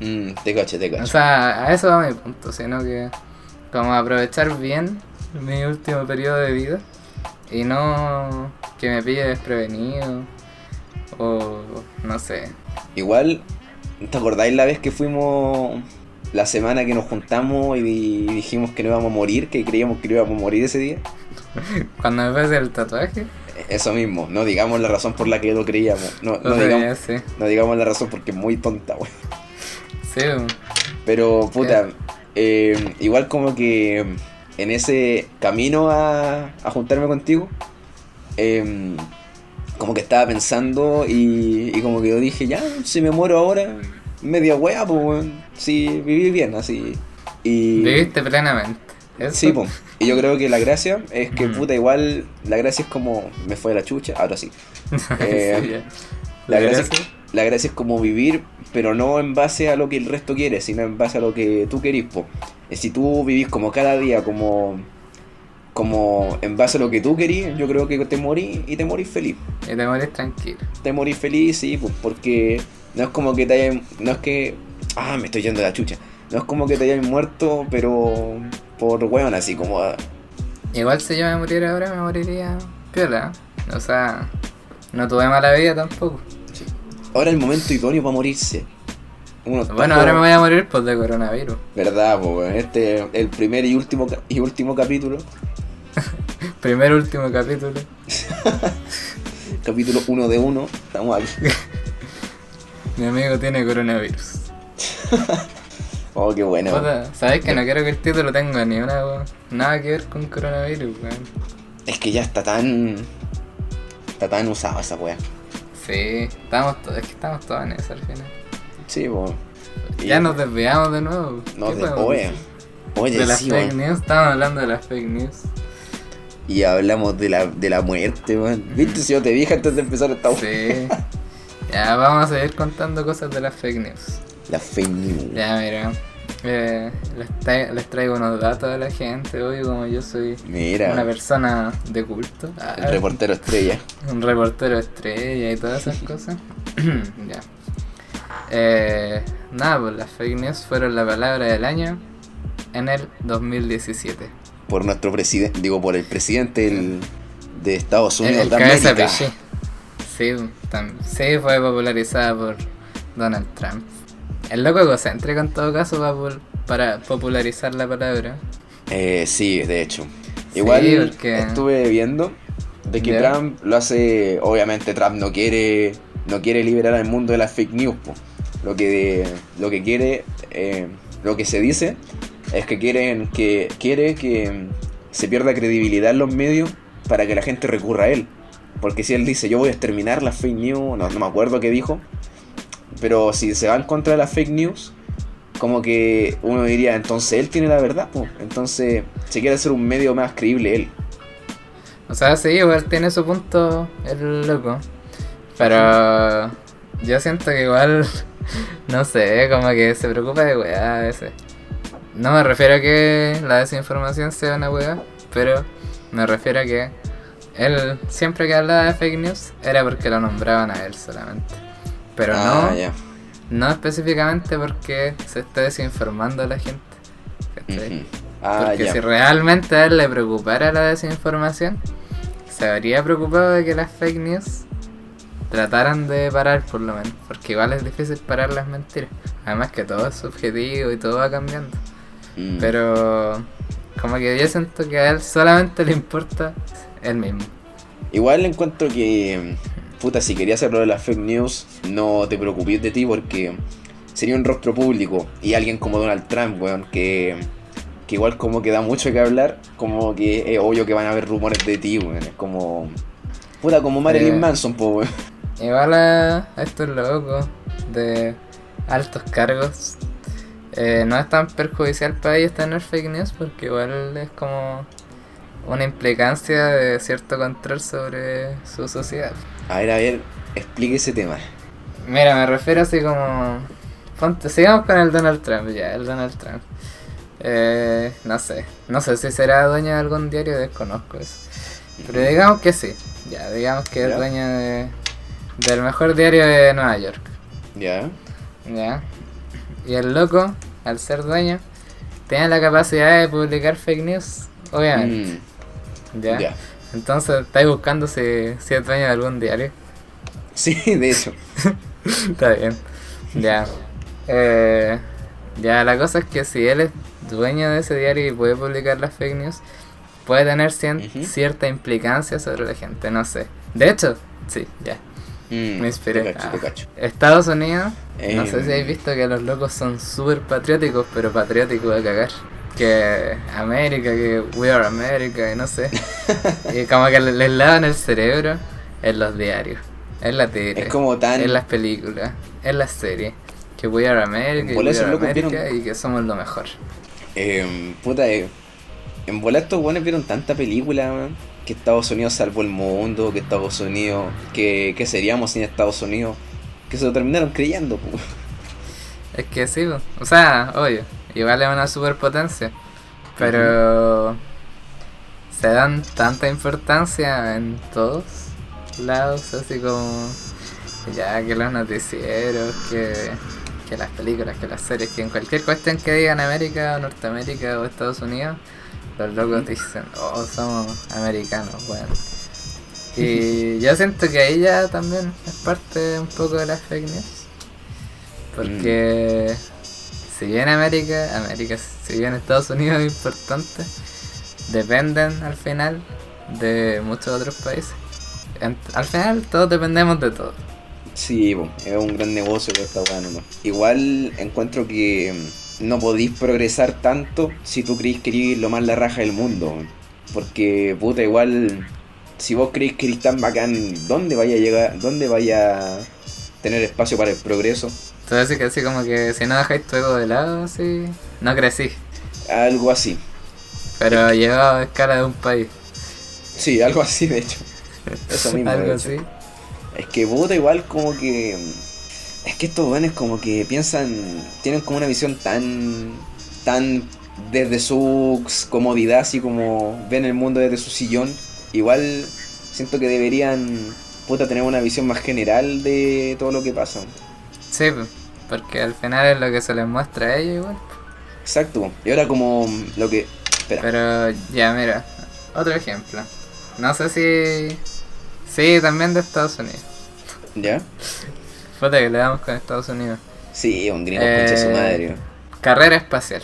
Mm, te caché, te O caché. sea, a eso va mi punto, sino que como aprovechar bien mi último periodo de vida y no que me pille desprevenido o no sé. Igual, ¿te acordáis la vez que fuimos la semana que nos juntamos y di- dijimos que no íbamos a morir, que creíamos que no íbamos a morir ese día? Cuando me pase el tatuaje, Eso mismo, no digamos la razón por la que lo creíamos. No, digamos, no digamos la razón porque es muy tonta, wey. Sí, Pero, puta, eh, igual como que en ese camino a, a juntarme contigo, em, como que estaba pensando y, y como que yo dije, ya, si me muero ahora, media wea, pues, weón. sí, viví bien, así. Y, viviste plenamente. ¿Eso? Sí, pues. Y yo creo que la gracia es que, Mm. puta, igual, la gracia es como, me fue la chucha, ahora sí. Eh, Sí. La ¿De gracia, gracia? la gracia es como vivir, pero no en base a lo que el resto quiere, sino en base a lo que tú querís. Po. Eh, Si tú vivís como cada día, como, como en base a lo que tú querís, yo creo que te morís y te morís feliz. Y te morís tranquilo. Te morís feliz, sí, pues, porque no es como que te hayan, no es que, ah, me estoy yendo de la chucha. No es como que te hayan muerto, pero por weón, así como, ah, Igual si yo me muriera ahora, me moriría piola. O sea, no tuve mala vida tampoco. ahora es el momento idóneo para morirse. Uno Bueno, ahora me voy a morir por de coronavirus. Verdad, pues, este es el primer y último, y último capítulo. Primer último capítulo. capítulo 1 de 1. Estamos aquí. Mi amigo tiene coronavirus. Oh, qué bueno. ¿Sabes que no quiero que el título tenga ni una weón? Nada que ver con coronavirus, weón. Es que ya está tan. Está tan usado esa wea. Sí, estamos es que estamos todos en eso al final. Sí, pues. Ya nos desviamos de nuevo. No, ¿Qué de, oye, oye, de las sí, fake weón. news, estamos hablando de las fake news. Y hablamos de la, de la muerte, weón. ¿Viste si yo te dije antes de empezar esta? Sí. ya vamos a seguir contando cosas de las fake news. La fake news. Ya, mira. eh, les, tra- les traigo unos datos a la gente hoy, como yo soy una persona de culto. Ah, el reportero estrella. Un reportero estrella y todas esas cosas. ya. Eh, nada, pues las fake news fueron la palabra del año en el 2017. Por nuestro presidente, digo, por el presidente del- de Estados El, Unidos el de cabeza. Sí, sí, fue popularizada por Donald Trump. El loco egocéntrico en todo caso va por- para popularizar la palabra. Eh, sí, de hecho. Sí, Igual porque- estuve viendo de que. Trump lo hace, obviamente Trump no quiere no quiere liberar al mundo de las fake news. po. Lo que lo que quiere eh, lo que se dice es que quieren que quiere que mm, se pierda credibilidad en los medios para que la gente recurra a él. Porque si él dice yo voy a exterminar las fake news, no, no me acuerdo qué dijo, pero si se va en contra de las fake news, como que uno diría, entonces él tiene la verdad, pues. Entonces se quiere hacer un medio más creíble él. O sea, sí, igual tiene su punto el loco. Pero yo siento que igual, no sé, como que se preocupa de weá a veces. No me refiero a que la desinformación sea una weá, pero me refiero a que él siempre que hablaba de fake news era porque lo nombraban a él solamente. Pero Ah, no, no específicamente porque se está desinformando a la gente. Ah, Porque si realmente a él le preocupara la desinformación, se habría preocupado de que las fake news trataran de parar por lo menos, porque igual es difícil parar las mentiras. Además que todo es subjetivo y todo va cambiando. Mm. Pero como que yo siento que a él solamente le importa él mismo. Igual encuentro que, puta, si querías hacerlo de las fake news, no te preocupes de ti porque sería un rostro público y alguien como Donald Trump, weón, que, que igual como que da mucho que hablar, como que es obvio que van a haber rumores de ti, weón. Es como, puta, como Marilyn Eh. Manson, po, weón. Igual a, a estos locos de altos cargos, eh, no es tan perjudicial para ellos tener fake news porque igual es como una implicancia de cierto control sobre su sociedad. A ver, a ver, explique ese tema. Mira, me refiero así como... Ponte, sigamos con el Donald Trump, ya, el Donald Trump. Eh, no sé, no sé si será dueño de algún diario, desconozco eso. Pero digamos que sí, ya, digamos que Ya. es dueño de, del mejor diario de Nueva York. ¿Ya? Ya. Y el loco, al ser dueño, tiene la capacidad de publicar fake news, obviamente. Mm, ¿ya? Entonces, estáis buscando si, si es dueño de algún diario. Sí, de hecho. Está bien. Ya. Eh, ya, la cosa es que si él es dueño de ese diario y puede publicar las fake news, puede tener cien- cierta implicancia sobre la gente, no sé. De hecho, sí, ya. Mm, Me inspiré. Te cacho, te Ah. Estados Unidos, no Em. sé si habéis visto que los locos son súper patrióticos, pero patrióticos de cagar. Que América, que We Are America, y no sé. y como que le- les lavan el cerebro en los diarios, en la tele, Es como tan. en las películas, en las series. Que We Are America, y We Are locos America, vieron- y que somos lo mejor. Eh, puta, eh, en bola estos buenos vieron tanta película, man, que Estados Unidos salvó el mundo, que Estados Unidos, que, que seríamos sin Estados Unidos, que se lo terminaron creyendo. po. Es que sí, o sea, obvio, igual es una superpotencia, pero se dan tanta importancia en todos lados, así como ya que los noticieros, que, que las películas, que las series, que en cualquier cuestión que digan América o Norteamérica o Estados Unidos, los locos dicen, oh, somos americanos, bueno. Y yo siento que ahí ya también es parte un poco de las fake news. Porque si bien América, América, si bien Estados Unidos es importante, dependen al final de muchos otros países. En- al final todos dependemos de todo. Sí, es un gran negocio que esta weá nomás. Igual encuentro que mm, no podís progresar tanto si tú creís que eres lo más la raja del mundo. Porque, puta, igual, si vos creís que eres tan bacán, ¿dónde vaya a llegar? ¿Dónde vaya a tener espacio para el progreso? Entonces que así como que si no dejáis tu ego de lado, así, no crecí. Algo así. Pero llegado a escala de un país. Sí, algo así, de hecho. Eso mismo. Algo así. Es que puta igual como que... Es que estos buenos como que piensan... Tienen como una visión tan... Tan desde su comodidad, así como ven el mundo desde su sillón. Igual siento que deberían... Puta tener una visión más general de todo lo que pasa. Sí, porque al final es lo que se les muestra a ellos igual. Exacto. Y ahora como lo que... Espera. Pero ya, mira, otro ejemplo. No sé si... Sí, también de Estados Unidos. ¿Ya? Que le damos con Estados Unidos. Sí, un gringo Eh, concha su madre. Carrera espacial.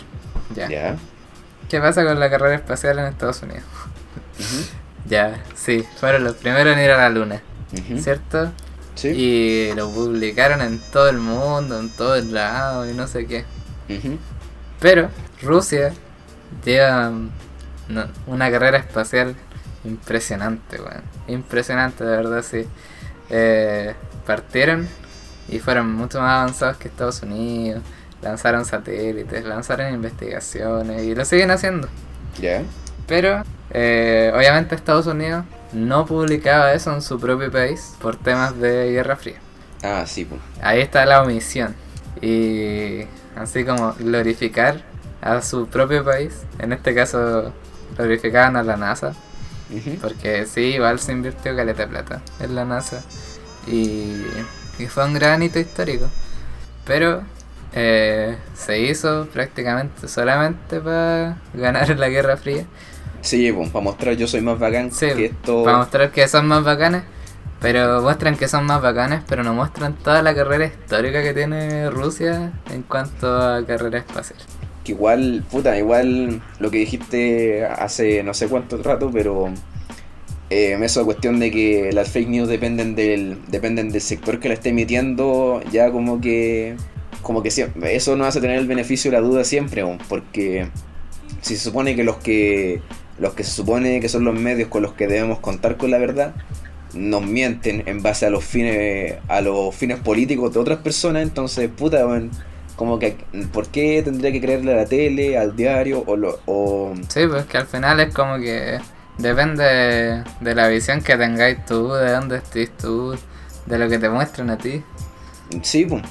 Ya. ¿Ya? ¿Qué pasa con la carrera espacial en Estados Unidos? Ya, sí, fueron los primeros en ir a la luna. ¿cierto? Sí. Y lo publicaron en todo el mundo, en todos lados y no sé qué. Pero Rusia lleva mm, no, una carrera espacial impresionante, weón. Impresionante, de verdad, sí. Eh, partieron y fueron mucho más avanzados que Estados Unidos. Lanzaron satélites, lanzaron investigaciones y lo siguen haciendo. ¿Ya? Pero eh, obviamente Estados Unidos no publicaba eso en su propio país por temas de Guerra Fría. Ah, sí, pues. Ahí está la omisión. Y así como glorificar a su propio país. En este caso glorificaban a la NASA. Porque sí, igual se invirtió caleta de plata en la NASA. Y, y fue un gran hito histórico. Pero eh, se hizo prácticamente solamente para ganar la Guerra Fría. Sí, pues, para mostrar yo soy más bacán Sí, que esto. para mostrar que son más bacanes. Pero muestran que son más bacanes, pero no muestran toda la carrera histórica que tiene Rusia en cuanto a carrera espacial. Que igual, puta, igual lo que dijiste hace no sé cuánto rato, pero eh, esa cuestión de que las fake news dependen del, dependen del sector que la esté emitiendo, ya como que como que siempre, eso no hace tener el beneficio de la duda siempre, porque si se supone que los que los que se supone que son los medios con los que debemos contar con la verdad nos mienten en base a los fines a los fines políticos de otras personas, entonces puta, como que ¿por qué tendría que creerle a la tele, al diario o lo o Sí, pues que al final es como que depende de la visión que tengáis tú, de dónde estés tú, de lo que te muestran a ti. Sí, pues.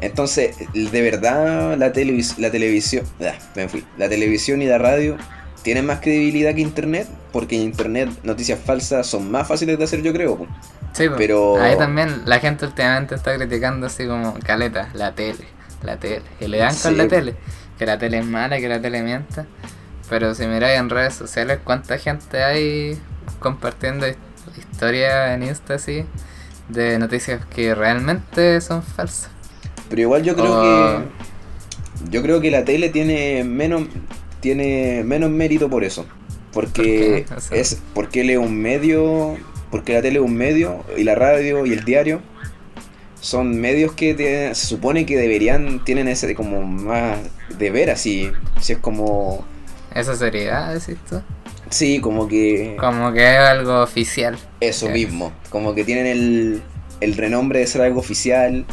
Entonces, de verdad la, televis la televisión, ah, me fui, la televisión y la radio tienen más credibilidad que internet, porque en internet noticias falsas son más fáciles de hacer, yo creo. Sí, pero ahí también la gente últimamente está criticando así como caleta, la tele, la tele, y le dan con la tele, que la tele es mala, que la tele mienta. Pero si miráis en redes sociales, ¿cuánta gente hay compartiendo historias en Insta así de noticias que realmente son falsas? Pero igual yo creo que. Yo creo que la tele tiene menos. Tiene menos mérito por eso. Porque es. Porque él es un medio. Porque la tele es un medio. Y la radio y el diario. Son medios que se supone que deberían. Tienen ese como más de ver así. Si es como. ¿Esa seriedad, decís tú? Sí, como que. Como que es algo oficial. Eso mismo. Como que tienen el, el renombre de ser algo oficial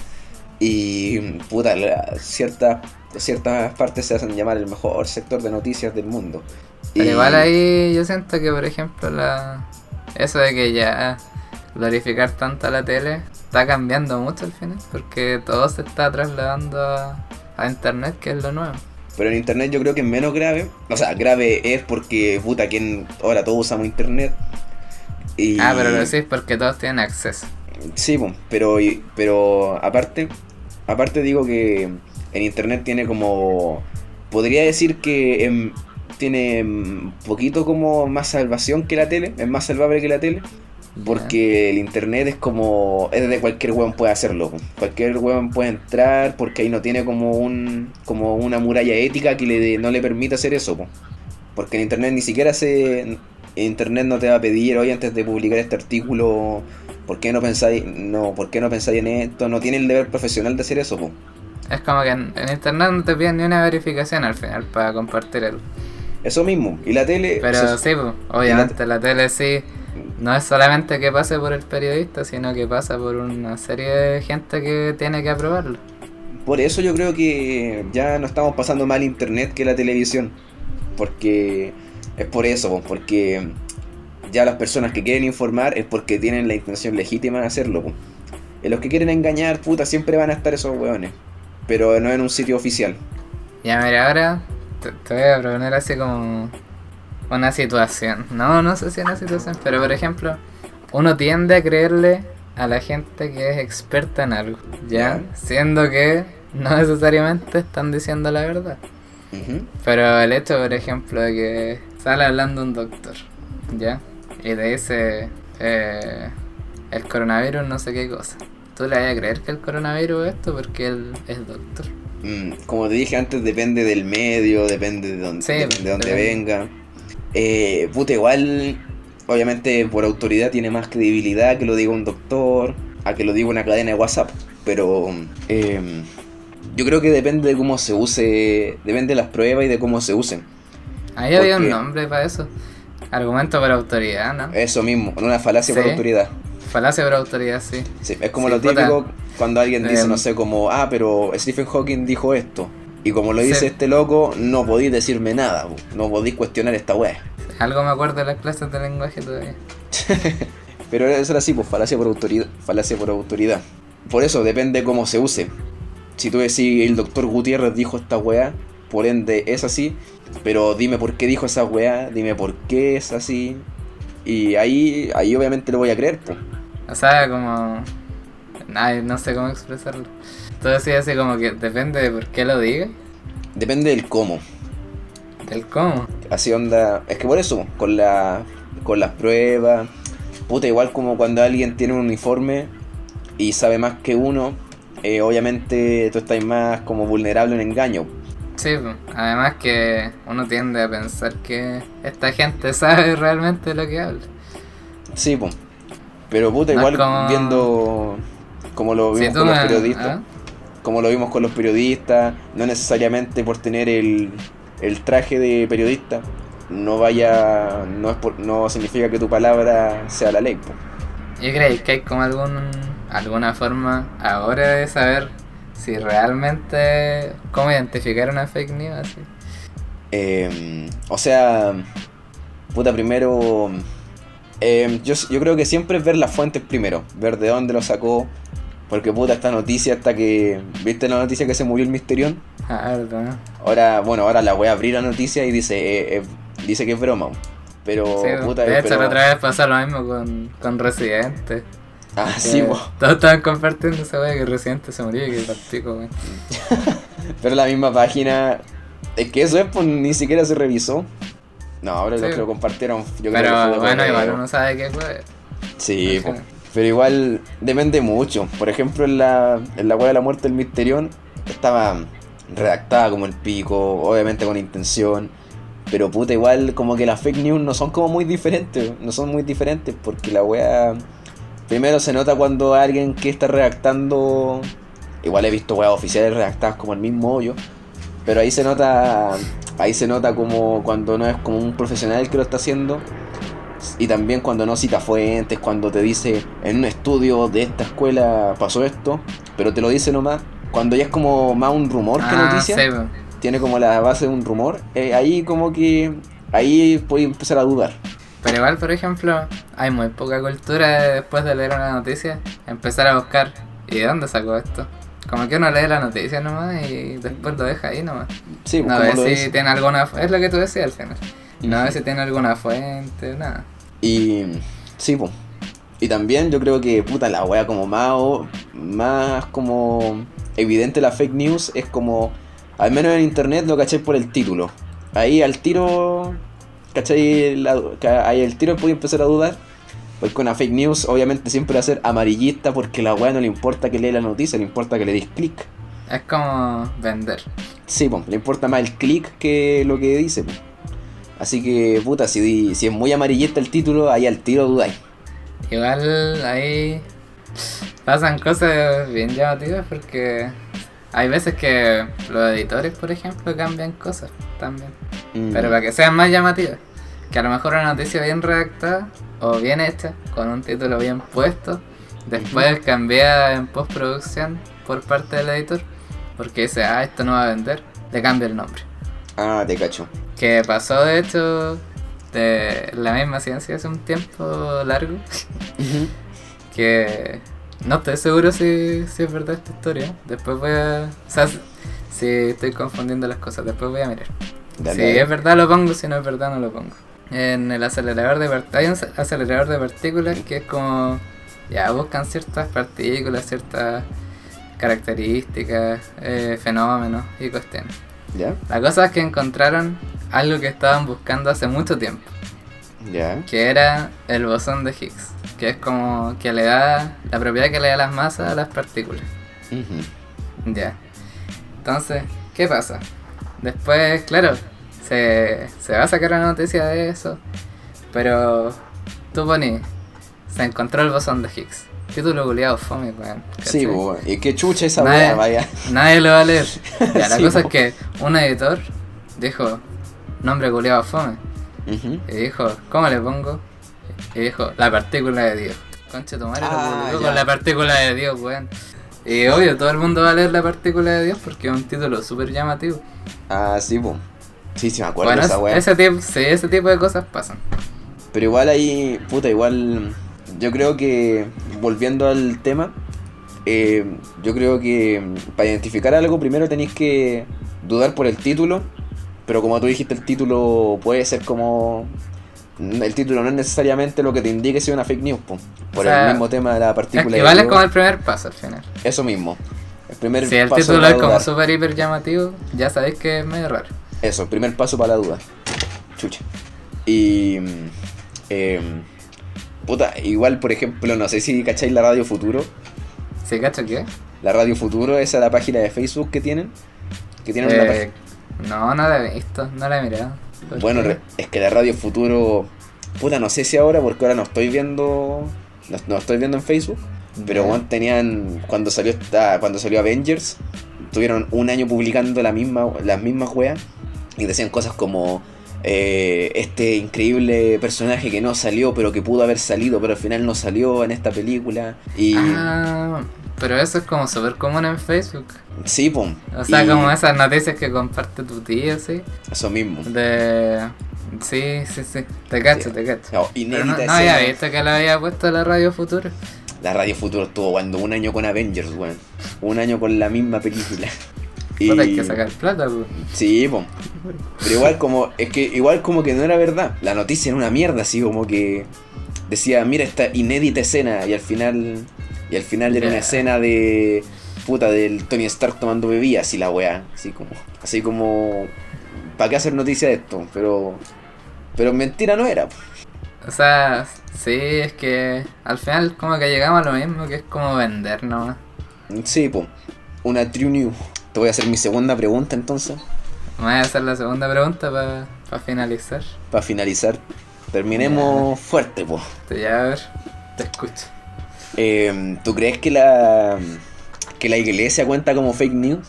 y puta, ciertas, ciertas partes se hacen llamar el mejor sector de noticias del mundo. Pero igual ahí yo siento que, por ejemplo, la eso de que ya glorificar tanto a la tele está cambiando mucho al final, porque todo se está trasladando a, internet, que es lo nuevo. Pero en internet yo creo que es menos grave. O sea, grave es porque, puta, quien ahora todos usamos internet. Y... Ah, pero lo decís porque todos tienen acceso. Sí, pero, pero aparte, aparte digo que en internet tiene como. Podría decir que en, tiene poquito como más salvación que la tele, es más salvable que la tele. Porque el internet es como. Es de cualquier weón puede hacerlo. Cualquier weón puede entrar porque ahí no tiene como un. como una muralla ética que le, no le permite hacer eso. Porque en internet ni siquiera se. Internet no te va a pedir, hoy antes de publicar este artículo, ¿por qué no pensáis, no, ¿por qué no pensáis en esto? No tiene el deber profesional de hacer eso, po. Es como que en, internet no te piden ni una verificación al final para compartir algo. Eso mismo, y la tele... Pero sí, obviamente la... tele sí, no es solamente que pase por el periodista, sino que pasa por una serie de gente que tiene que aprobarlo. Por eso yo creo que ya no estamos pasando mal internet que la televisión, porque es por eso, porque ya las personas que quieren informar es porque tienen la intención legítima de hacerlo. En los que quieren engañar, puta, siempre van a estar esos hueones. Pero no en un sitio oficial. Ya, mira, ahora te, voy a proponer así como una situación. No, no sé si una situación, pero por ejemplo, uno tiende a creerle a la gente que es experta en algo, ¿ya? Siendo que no necesariamente están diciendo la verdad. Pero el hecho, por ejemplo, de que sale hablando un doctor, ¿ya? y te dice eh, el coronavirus no sé qué cosa. ¿Tú le vas a creer que el coronavirus es esto porque él es doctor? Mm, como te dije antes, depende del medio, depende de dónde, de, dónde venga. Eh, puta, igual, obviamente por autoridad tiene más credibilidad que lo diga un doctor, a que lo diga una cadena de WhatsApp. Pero em, yo creo que depende de cómo se use, depende de las pruebas y de cómo se usen. Ahí había un nombre para eso. Argumento por autoridad, ¿no? Eso mismo, una falacia por autoridad. Falacia por autoridad, sí. Sí, es como lo típico cuando alguien dice, no sé, como, ah, pero Stephen Hawking dijo esto. Y como lo dice este loco, no podéis decirme nada, no podéis cuestionar esta weá. Algo me acuerdo de las clases de lenguaje todavía. pero eso era así, pues falacia por autoridad, falacia por autoridad. Por eso depende cómo se use. Si tú decís el doctor Gutiérrez dijo esta weá, por ende es así, pero dime por qué dijo esa weá, dime por qué es así. Y ahí, ahí obviamente lo voy a creer, pues. O sea, como... Ay, no sé cómo expresarlo. Tú decías así como que depende de por qué lo diga. Depende del cómo. ¿Del cómo? Así onda... Es que por eso, con, la, con las pruebas, puta, igual como cuando alguien tiene un uniforme y sabe más que uno, eh, obviamente tú estás más como vulnerable a un engaño. Sí, además que uno tiende a pensar que esta gente sabe realmente lo que habla. Sí, pues. Pero puta, No igual como- viendo como lo vimos con los periodistas, ¿ah? Como lo vimos con los periodistas, no necesariamente por tener el, el traje de periodista, no vaya, no es por- no significa que tu palabra sea la ley. po. ¿Y creéis que hay como algún, alguna forma ahora de saber si realmente cómo identificar una fake news así? Eh, o sea, puta, primero. eh, yo, yo creo que siempre es ver las fuentes primero, ver de dónde lo sacó. Porque puta, esta noticia, hasta que. ¿Viste la noticia que se murió el Misterión? Ah, verdad. Ahora, bueno, ahora la voy a abrir la noticia y dice, eh, eh, dice que es broma. Pero, Sí, puta, de hecho, pero- la otra vez pasó lo mismo con, con Residente. Ah, sí, po. Todos estaban compartiendo esa wea que Residente se murió y que partico, weón. Pero la misma página. Es que eso es, pues ni siquiera se revisó. No, ahora Sí. los que lo compartieron. Yo creo que fue Pero bueno, igual uno sabe que fue. Sí, po. Pero igual depende mucho. Por ejemplo, en la, en la de la muerte del Misterión estaba redactada como el pico, obviamente con intención. Pero puta, igual como que las fake news no son como muy diferentes. No son muy diferentes porque la wea. Primero se nota cuando alguien que está redactando. Igual he visto weas oficiales redactadas como el mismo hoyo. Pero ahí se nota. Ahí se nota como cuando no es como un profesional que lo está haciendo. Y también cuando no cita fuentes, cuando te dice en un estudio de esta escuela pasó esto, pero te lo dice nomás. Cuando ya es como más un rumor que Ah, noticia, sí, tiene como la base de un rumor, eh, ahí como que. Ahí puedes empezar a dudar. Pero igual, por ejemplo, hay muy poca cultura de, después de leer una noticia, empezar a buscar, ¿y de dónde sacó esto? Como que uno lee la noticia nomás y después lo deja ahí nomás. Sí, pues No ve si tiene alguna... Es lo que tú decías al final. No ve si tiene alguna fuente, nada. Y sí, pues. Y también yo creo que, puta, la wea como más, más como evidente la fake news es como, al menos en internet lo caché por el título. Ahí al tiro, ¿cachai? La- ahí al tiro puede empezar a dudar. Porque una fake news obviamente siempre va a ser amarillista porque la wea no le importa que lea la noticia, le importa que le des clic. Es como vender. Sí, pues, le importa más el clic que lo que dice. po. Así que, puta, si, si es muy amarillista el título, ahí al tiro dudáis. Igual ahí pasan cosas bien llamativas porque hay veces que los editores, por ejemplo, cambian cosas también. Mm. Pero para que sean más llamativas. Que a lo mejor una noticia bien redactada o bien hecha, con un título bien puesto, después cambiada en postproducción por parte del editor, porque dice, ah, esto no va a vender, le cambia el nombre. Ah, te cacho. Que pasó de hecho de la misma ciencia hace un tiempo largo, que no estoy seguro si, si es verdad esta historia. Después voy a... O sea, si- estoy confundiendo las cosas, después voy a mirar. Dale, si es verdad lo pongo, si no es verdad no lo pongo. En el acelerador de hay un ac- acelerador de partículas que es como, ya buscan ciertas partículas, ciertas características, eh, fenómenos y cuestiones. ¿Ya? La cosa es que encontraron algo que estaban buscando hace mucho tiempo, ¿Ya? que era el bosón de Higgs, que es como que le da la propiedad que le da las masas a las partículas. Ya. Entonces, ¿qué pasa? Después, claro, se, se va a sacar una noticia de eso, pero tú pones, se encontró el bosón de Higgs. Título culiado fome, weón. Sí, ¿cachai? bo, y qué chucha esa Nadie- vaya. Nadie lo va a leer. Ya, la Sí, cosa es que un editor dijo, nombre culiado fome. Y dijo, ¿cómo le pongo? Y dijo, la partícula de Dios. Concha tu madre, Ah, con la partícula de Dios, weón. Y obvio, todo el mundo va a leer la partícula de Dios porque es un título súper llamativo. Ah, sí, bo. Sí, sí, me acuerdo Bueno, de esa es- wea. ese, tipo, sí, ese tipo de cosas pasan. Pero igual ahí, puta, igual. Yo creo que, volviendo al tema, eh, yo creo que mm, para identificar algo primero tenéis que dudar por el título. Pero como tú dijiste, el título puede ser como. El título no es necesariamente lo que te indique si es una fake news, po. por O sea, el mismo tema de la Es partícula. que es Dios. como el primer paso al final. Eso mismo. El primer Si el paso título es como súper hiper llamativo, ya sabéis que es medio raro. Eso, el primer paso para la duda. Chucha. Y. mm, em, puta, igual, por ejemplo, no sé si cacháis la Radio Futuro. ¿Sí cacho qué? La Radio Futuro, esa es la página de Facebook que tienen. Que tienen una Eh, página. no, no la he visto, no la he mirado. ¿Por Bueno, qué? es que la Radio Futuro, puta, no sé si ahora, porque ahora no estoy viendo, no, no estoy viendo en Facebook, pero tenían, cuando salió esta, cuando salió Avengers, tuvieron un año publicando la misma, las mismas weas, y decían cosas como, eh, este increíble personaje que no salió, pero que pudo haber salido, pero al final no salió en esta película, y Ah, pero eso es como súper común en Facebook. sí, pum, O sea, y como esas noticias que comparte tu tío, sí. eso mismo. De. Sí, sí, sí. Te cacho, Sí. te cacho. No, no, no había visto que la había puesto la radio futuro. La Radio Futuro estuvo jugando un año con Avengers, weón. Un año con la misma película. Puta, hay que sacar plata, pues. Sí, po. Pero igual como, es que igual como que no era verdad. La noticia era una mierda, así como que decía, mira esta inédita escena y al final y al final era una escena de puta del Tony Stark tomando bebidas y la weá, así como así como ¿para qué hacer noticia de esto? Pero pero mentira no era. O sea, sí, es que al final como que llegamos a lo mismo, que es como vender nomás. Sí, po. Una true news. Te voy a hacer mi segunda pregunta entonces. Me voy a hacer la segunda pregunta para finalizar. Para finalizar. Terminemos fuerte, po. Te ya a ver, te escucho. Eh, ¿Tú crees que la que la iglesia cuenta como fake news?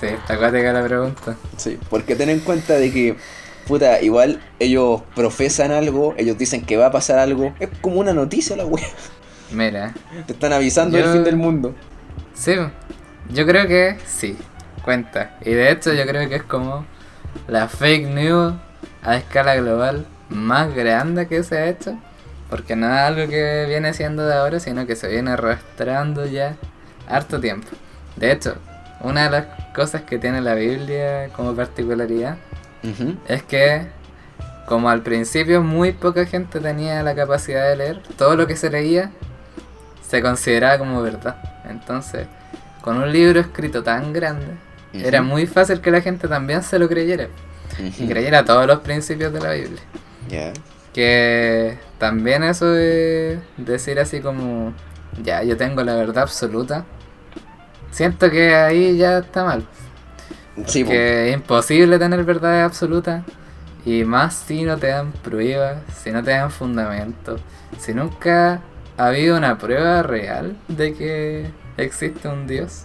Sí, está acuática la pregunta. Sí. Porque ten en cuenta de que, puta, igual ellos profesan algo, ellos dicen que va a pasar algo. Es como una noticia la wea. Mira, Te están avisando Yo- del fin del mundo. sí, yo creo que sí, cuenta. Y de hecho yo creo que es como la fake news a escala global más grande que se ha hecho. Porque no es algo que viene siendo de ahora, sino que se viene arrastrando ya harto tiempo. De hecho, una de las cosas que tiene la Biblia como particularidad es que como al principio muy poca gente tenía la capacidad de leer, todo lo que se leía se consideraba como verdad. Entonces, con un libro escrito tan grande, Era muy fácil que la gente también se lo creyera. Y creyera todos los principios de la Biblia. Que también eso de decir así como, ya, yo tengo la verdad absoluta, siento que ahí ya está mal. Sí, que es imposible tener verdad absoluta y más si no te dan pruebas, si no te dan fundamento, si nunca ha habido una prueba real de que existe un Dios,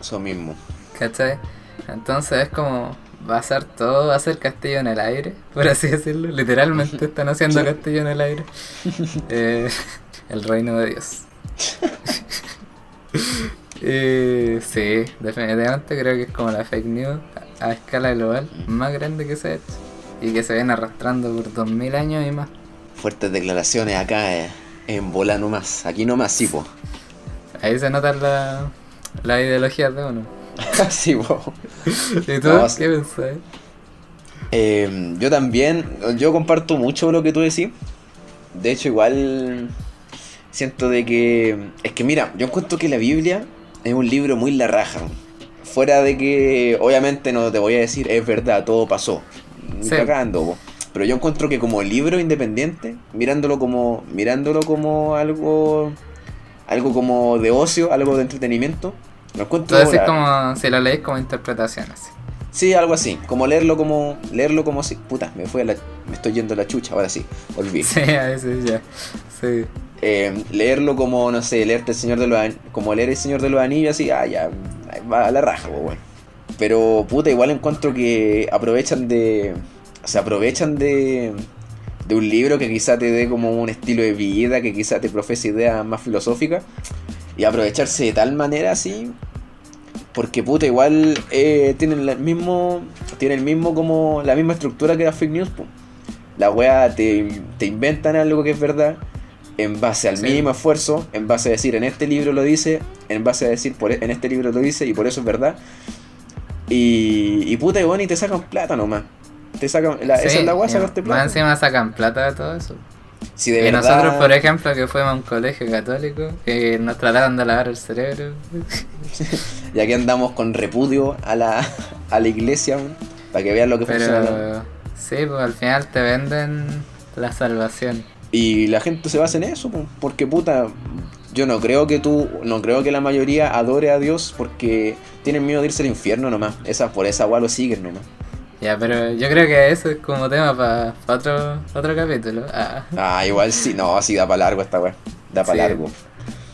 Eso mismo. ¿Cachai? Entonces es como va a ser todo, va a ser castillo en el aire, por así decirlo, literalmente están haciendo castillo en el aire, Eh, el reino de Dios. Eh, sí, definitivamente creo que es como la fake news a, escala global más grande que se ha hecho y que se viene arrastrando por 2000 años y más. Fuertes declaraciones acá eh, en bola nomás. Aquí nomás, sí, po. Ahí se nota la, la ideología de uno. sí, po. ¿Y tú? No, sí. ¿Qué pensás? Eh, yo también, yo comparto mucho lo que tú decís. De hecho, igual siento de que... Es que mira, yo encuentro que la Biblia es un libro muy la raja. Fuera de que, obviamente no te voy a decir, es verdad, todo pasó. Sí. cagando, po. Pero yo encuentro que como libro independiente, mirándolo como, mirándolo como algo, algo como de ocio, algo de entretenimiento, lo encuentro... Decís la- como si lo leís como interpretación así. Sí, algo así, como leerlo como, leerlo como si, puta, me fue a la, me estoy yendo a la chucha, ahora sí, olvidé. Sí, ahí sí, ya. Sí. Eh, leerlo como, no sé, leerte el Señor de los An- como leer el Señor de los Anillos, así, ah, ya, va a la raja, pues, bueno. Pero, puta, igual encuentro que aprovechan de, se aprovechan de, de un libro que quizá te dé como un estilo de vida, que quizá te profese ideas más filosóficas, y aprovecharse de tal manera así, porque puta, igual eh, tienen el mismo, tiene el mismo como, la misma estructura que las fake news, po. La wea te, te inventan algo que es verdad, en base al Sí. mínimo esfuerzo, en base a decir en este libro lo dice, en base a decir por, e- en este libro lo dice y por eso es verdad. Y, y puta, y bueno, y te sacan plata nomás. Te sacan, la, esa es la sacarte Más plata. encima sacan plata de todo eso. Si de y verdad, nosotros, por ejemplo, que fuimos a un colegio católico, que nos trataron de lavar el cerebro. ya que andamos con repudio a la, a la iglesia, para que vean lo que funciona. Pero sí, pues al final te venden la salvación. Y la gente se basa en eso, po, porque puta, yo no creo que tú, no creo que la mayoría adore a Dios porque tienen miedo de irse al infierno nomás. Esa, por esa agua lo siguen nomás. Ya, pero yo creo que eso es como tema para otro, otro capítulo. Ah, Ah, igual sí, no, sí da para largo esta weá. Da para Sí. largo.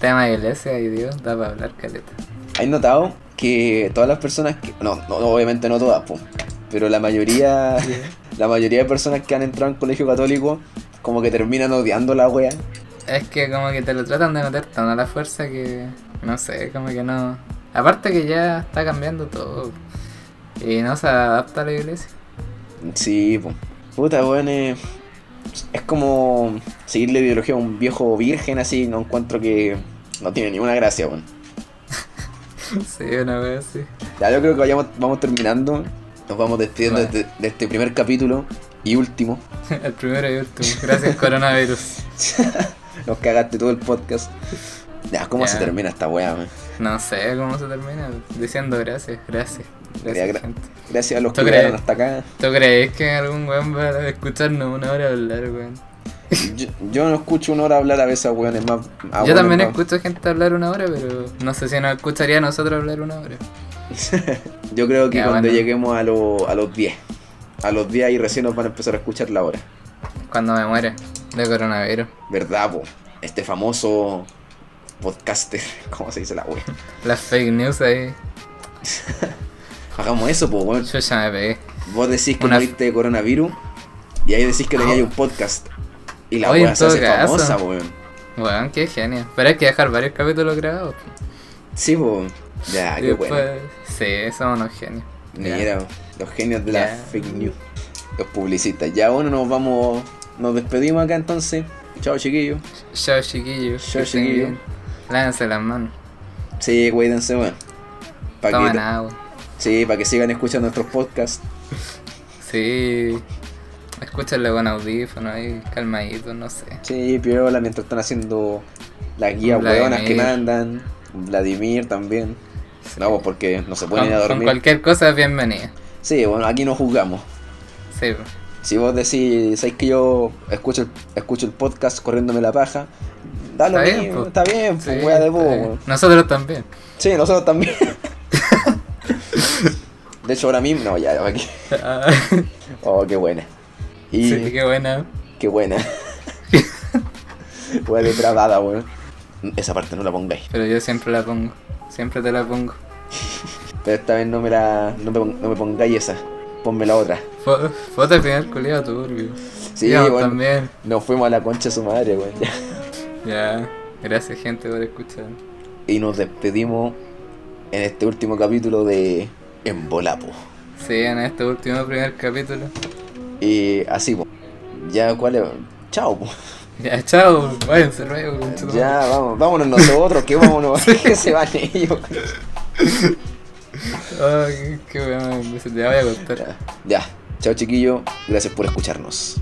tema de iglesia y Dios, da para hablar caleta. ¿Has notado que todas las personas que. No, no obviamente no todas, po, pero la mayoría. la mayoría de personas que han entrado en colegio católico, como que terminan odiando la wea. Es que como que te lo tratan de meter tan a la fuerza que no sé, como que no. Aparte que ya está cambiando todo. Y no se adapta a la iglesia. Sí, po. Puta, weón, eh, es como seguir la ideología a un viejo virgen así, no encuentro que no tiene ninguna gracia, weón. sí, una vez así. Ya yo creo que vayamos, vamos terminando, nos vamos despidiendo Bueno. de, de este primer capítulo y último. El primero y último. Gracias coronavirus. Nos cagaste todo el podcast. Ya, ¿cómo se termina esta weá, man? No sé cómo se termina. Diciendo gracias, gracias. Gracias, Gra- gente. Gracias a los que ¿Tú llegaron hasta acá. ¿Tú crees que algún weón va a escucharnos una hora hablar, weón? Yo, yo no escucho una hora hablar a veces a weones más. a Yo también más- escucho gente hablar una hora, pero no sé si nos escucharía a nosotros hablar una hora. Yo creo que Ya, cuando bueno. lleguemos a, lo- a los 10. A los 10 ahí recién nos van a empezar a escuchar la hora. Cuando me muere de coronavirus. ¿Verdad, po? Este famoso podcaster. ¿Cómo se dice la wea? Las fake news ahí. Hagamos eso, po, weón. Yo ya me pegué. Vos decís que Una- moriste de coronavirus y ahí decís que teníais un podcast. Y la en se hace caso. famosa, weón. Weón, qué genio. Pero hay que dejar varios capítulos grabados. Sí, po. Ya, qué después- bueno. Sí, somos unos genios. Ya. Mira, los genios de la Ya. fake news. Los publicistas. Ya bueno, nos vamos. Nos despedimos acá entonces. Chao chiquillos. Chao chiquillos. Chao, chiquillos. Lávense las manos. Sí, cuídense, weón. Tomen que, agua. Sí, para que sigan escuchando nuestros podcasts. Sí. Escúchenlo con audífonos ahí, calmaditos, no sé. Sí, piola, mientras están haciendo las guías hueonas que mandan. Vladimir también. No, pues porque no se pueden Con, ir a con dormir. cualquier cosa es bienvenida. Sí, bueno, aquí no juzgamos. Sí. Si vos decís, sabéis que yo escucho el, escucho el podcast corriéndome la paja, da lo Está bien, po. está bien, Sí, pues wea de weón. Nosotros también. Sí, nosotros también. de hecho, ahora mismo, no, ya, aquí. Ah, Oh, qué buena. Y sí, qué buena. qué buena. Wea depravada, weón. Esa parte no la pongáis. Pero yo siempre la pongo. Siempre te la pongo. Pero esta vez no me la. No me, no me pongáis esa. Ponme la otra. Fo- Foto al final culiado turbio. Sí, Yo bueno. también. Nos fuimos a la concha de su madre, weón. ya. Ya. Gracias gente por escuchar. Y nos despedimos en este último capítulo de Embolapo. Sí, en este último primer capítulo. Y así, po. Ya, ¿cuál es? Chao, po. Ya, chao. Váyanse luego. Ya, vamos, vámonos nosotros, que vámonos, que se van ellos. madre. Ay, qué bueno. Ya voy a contar. Ya, ya. Chao, chiquillo. Gracias por escucharnos.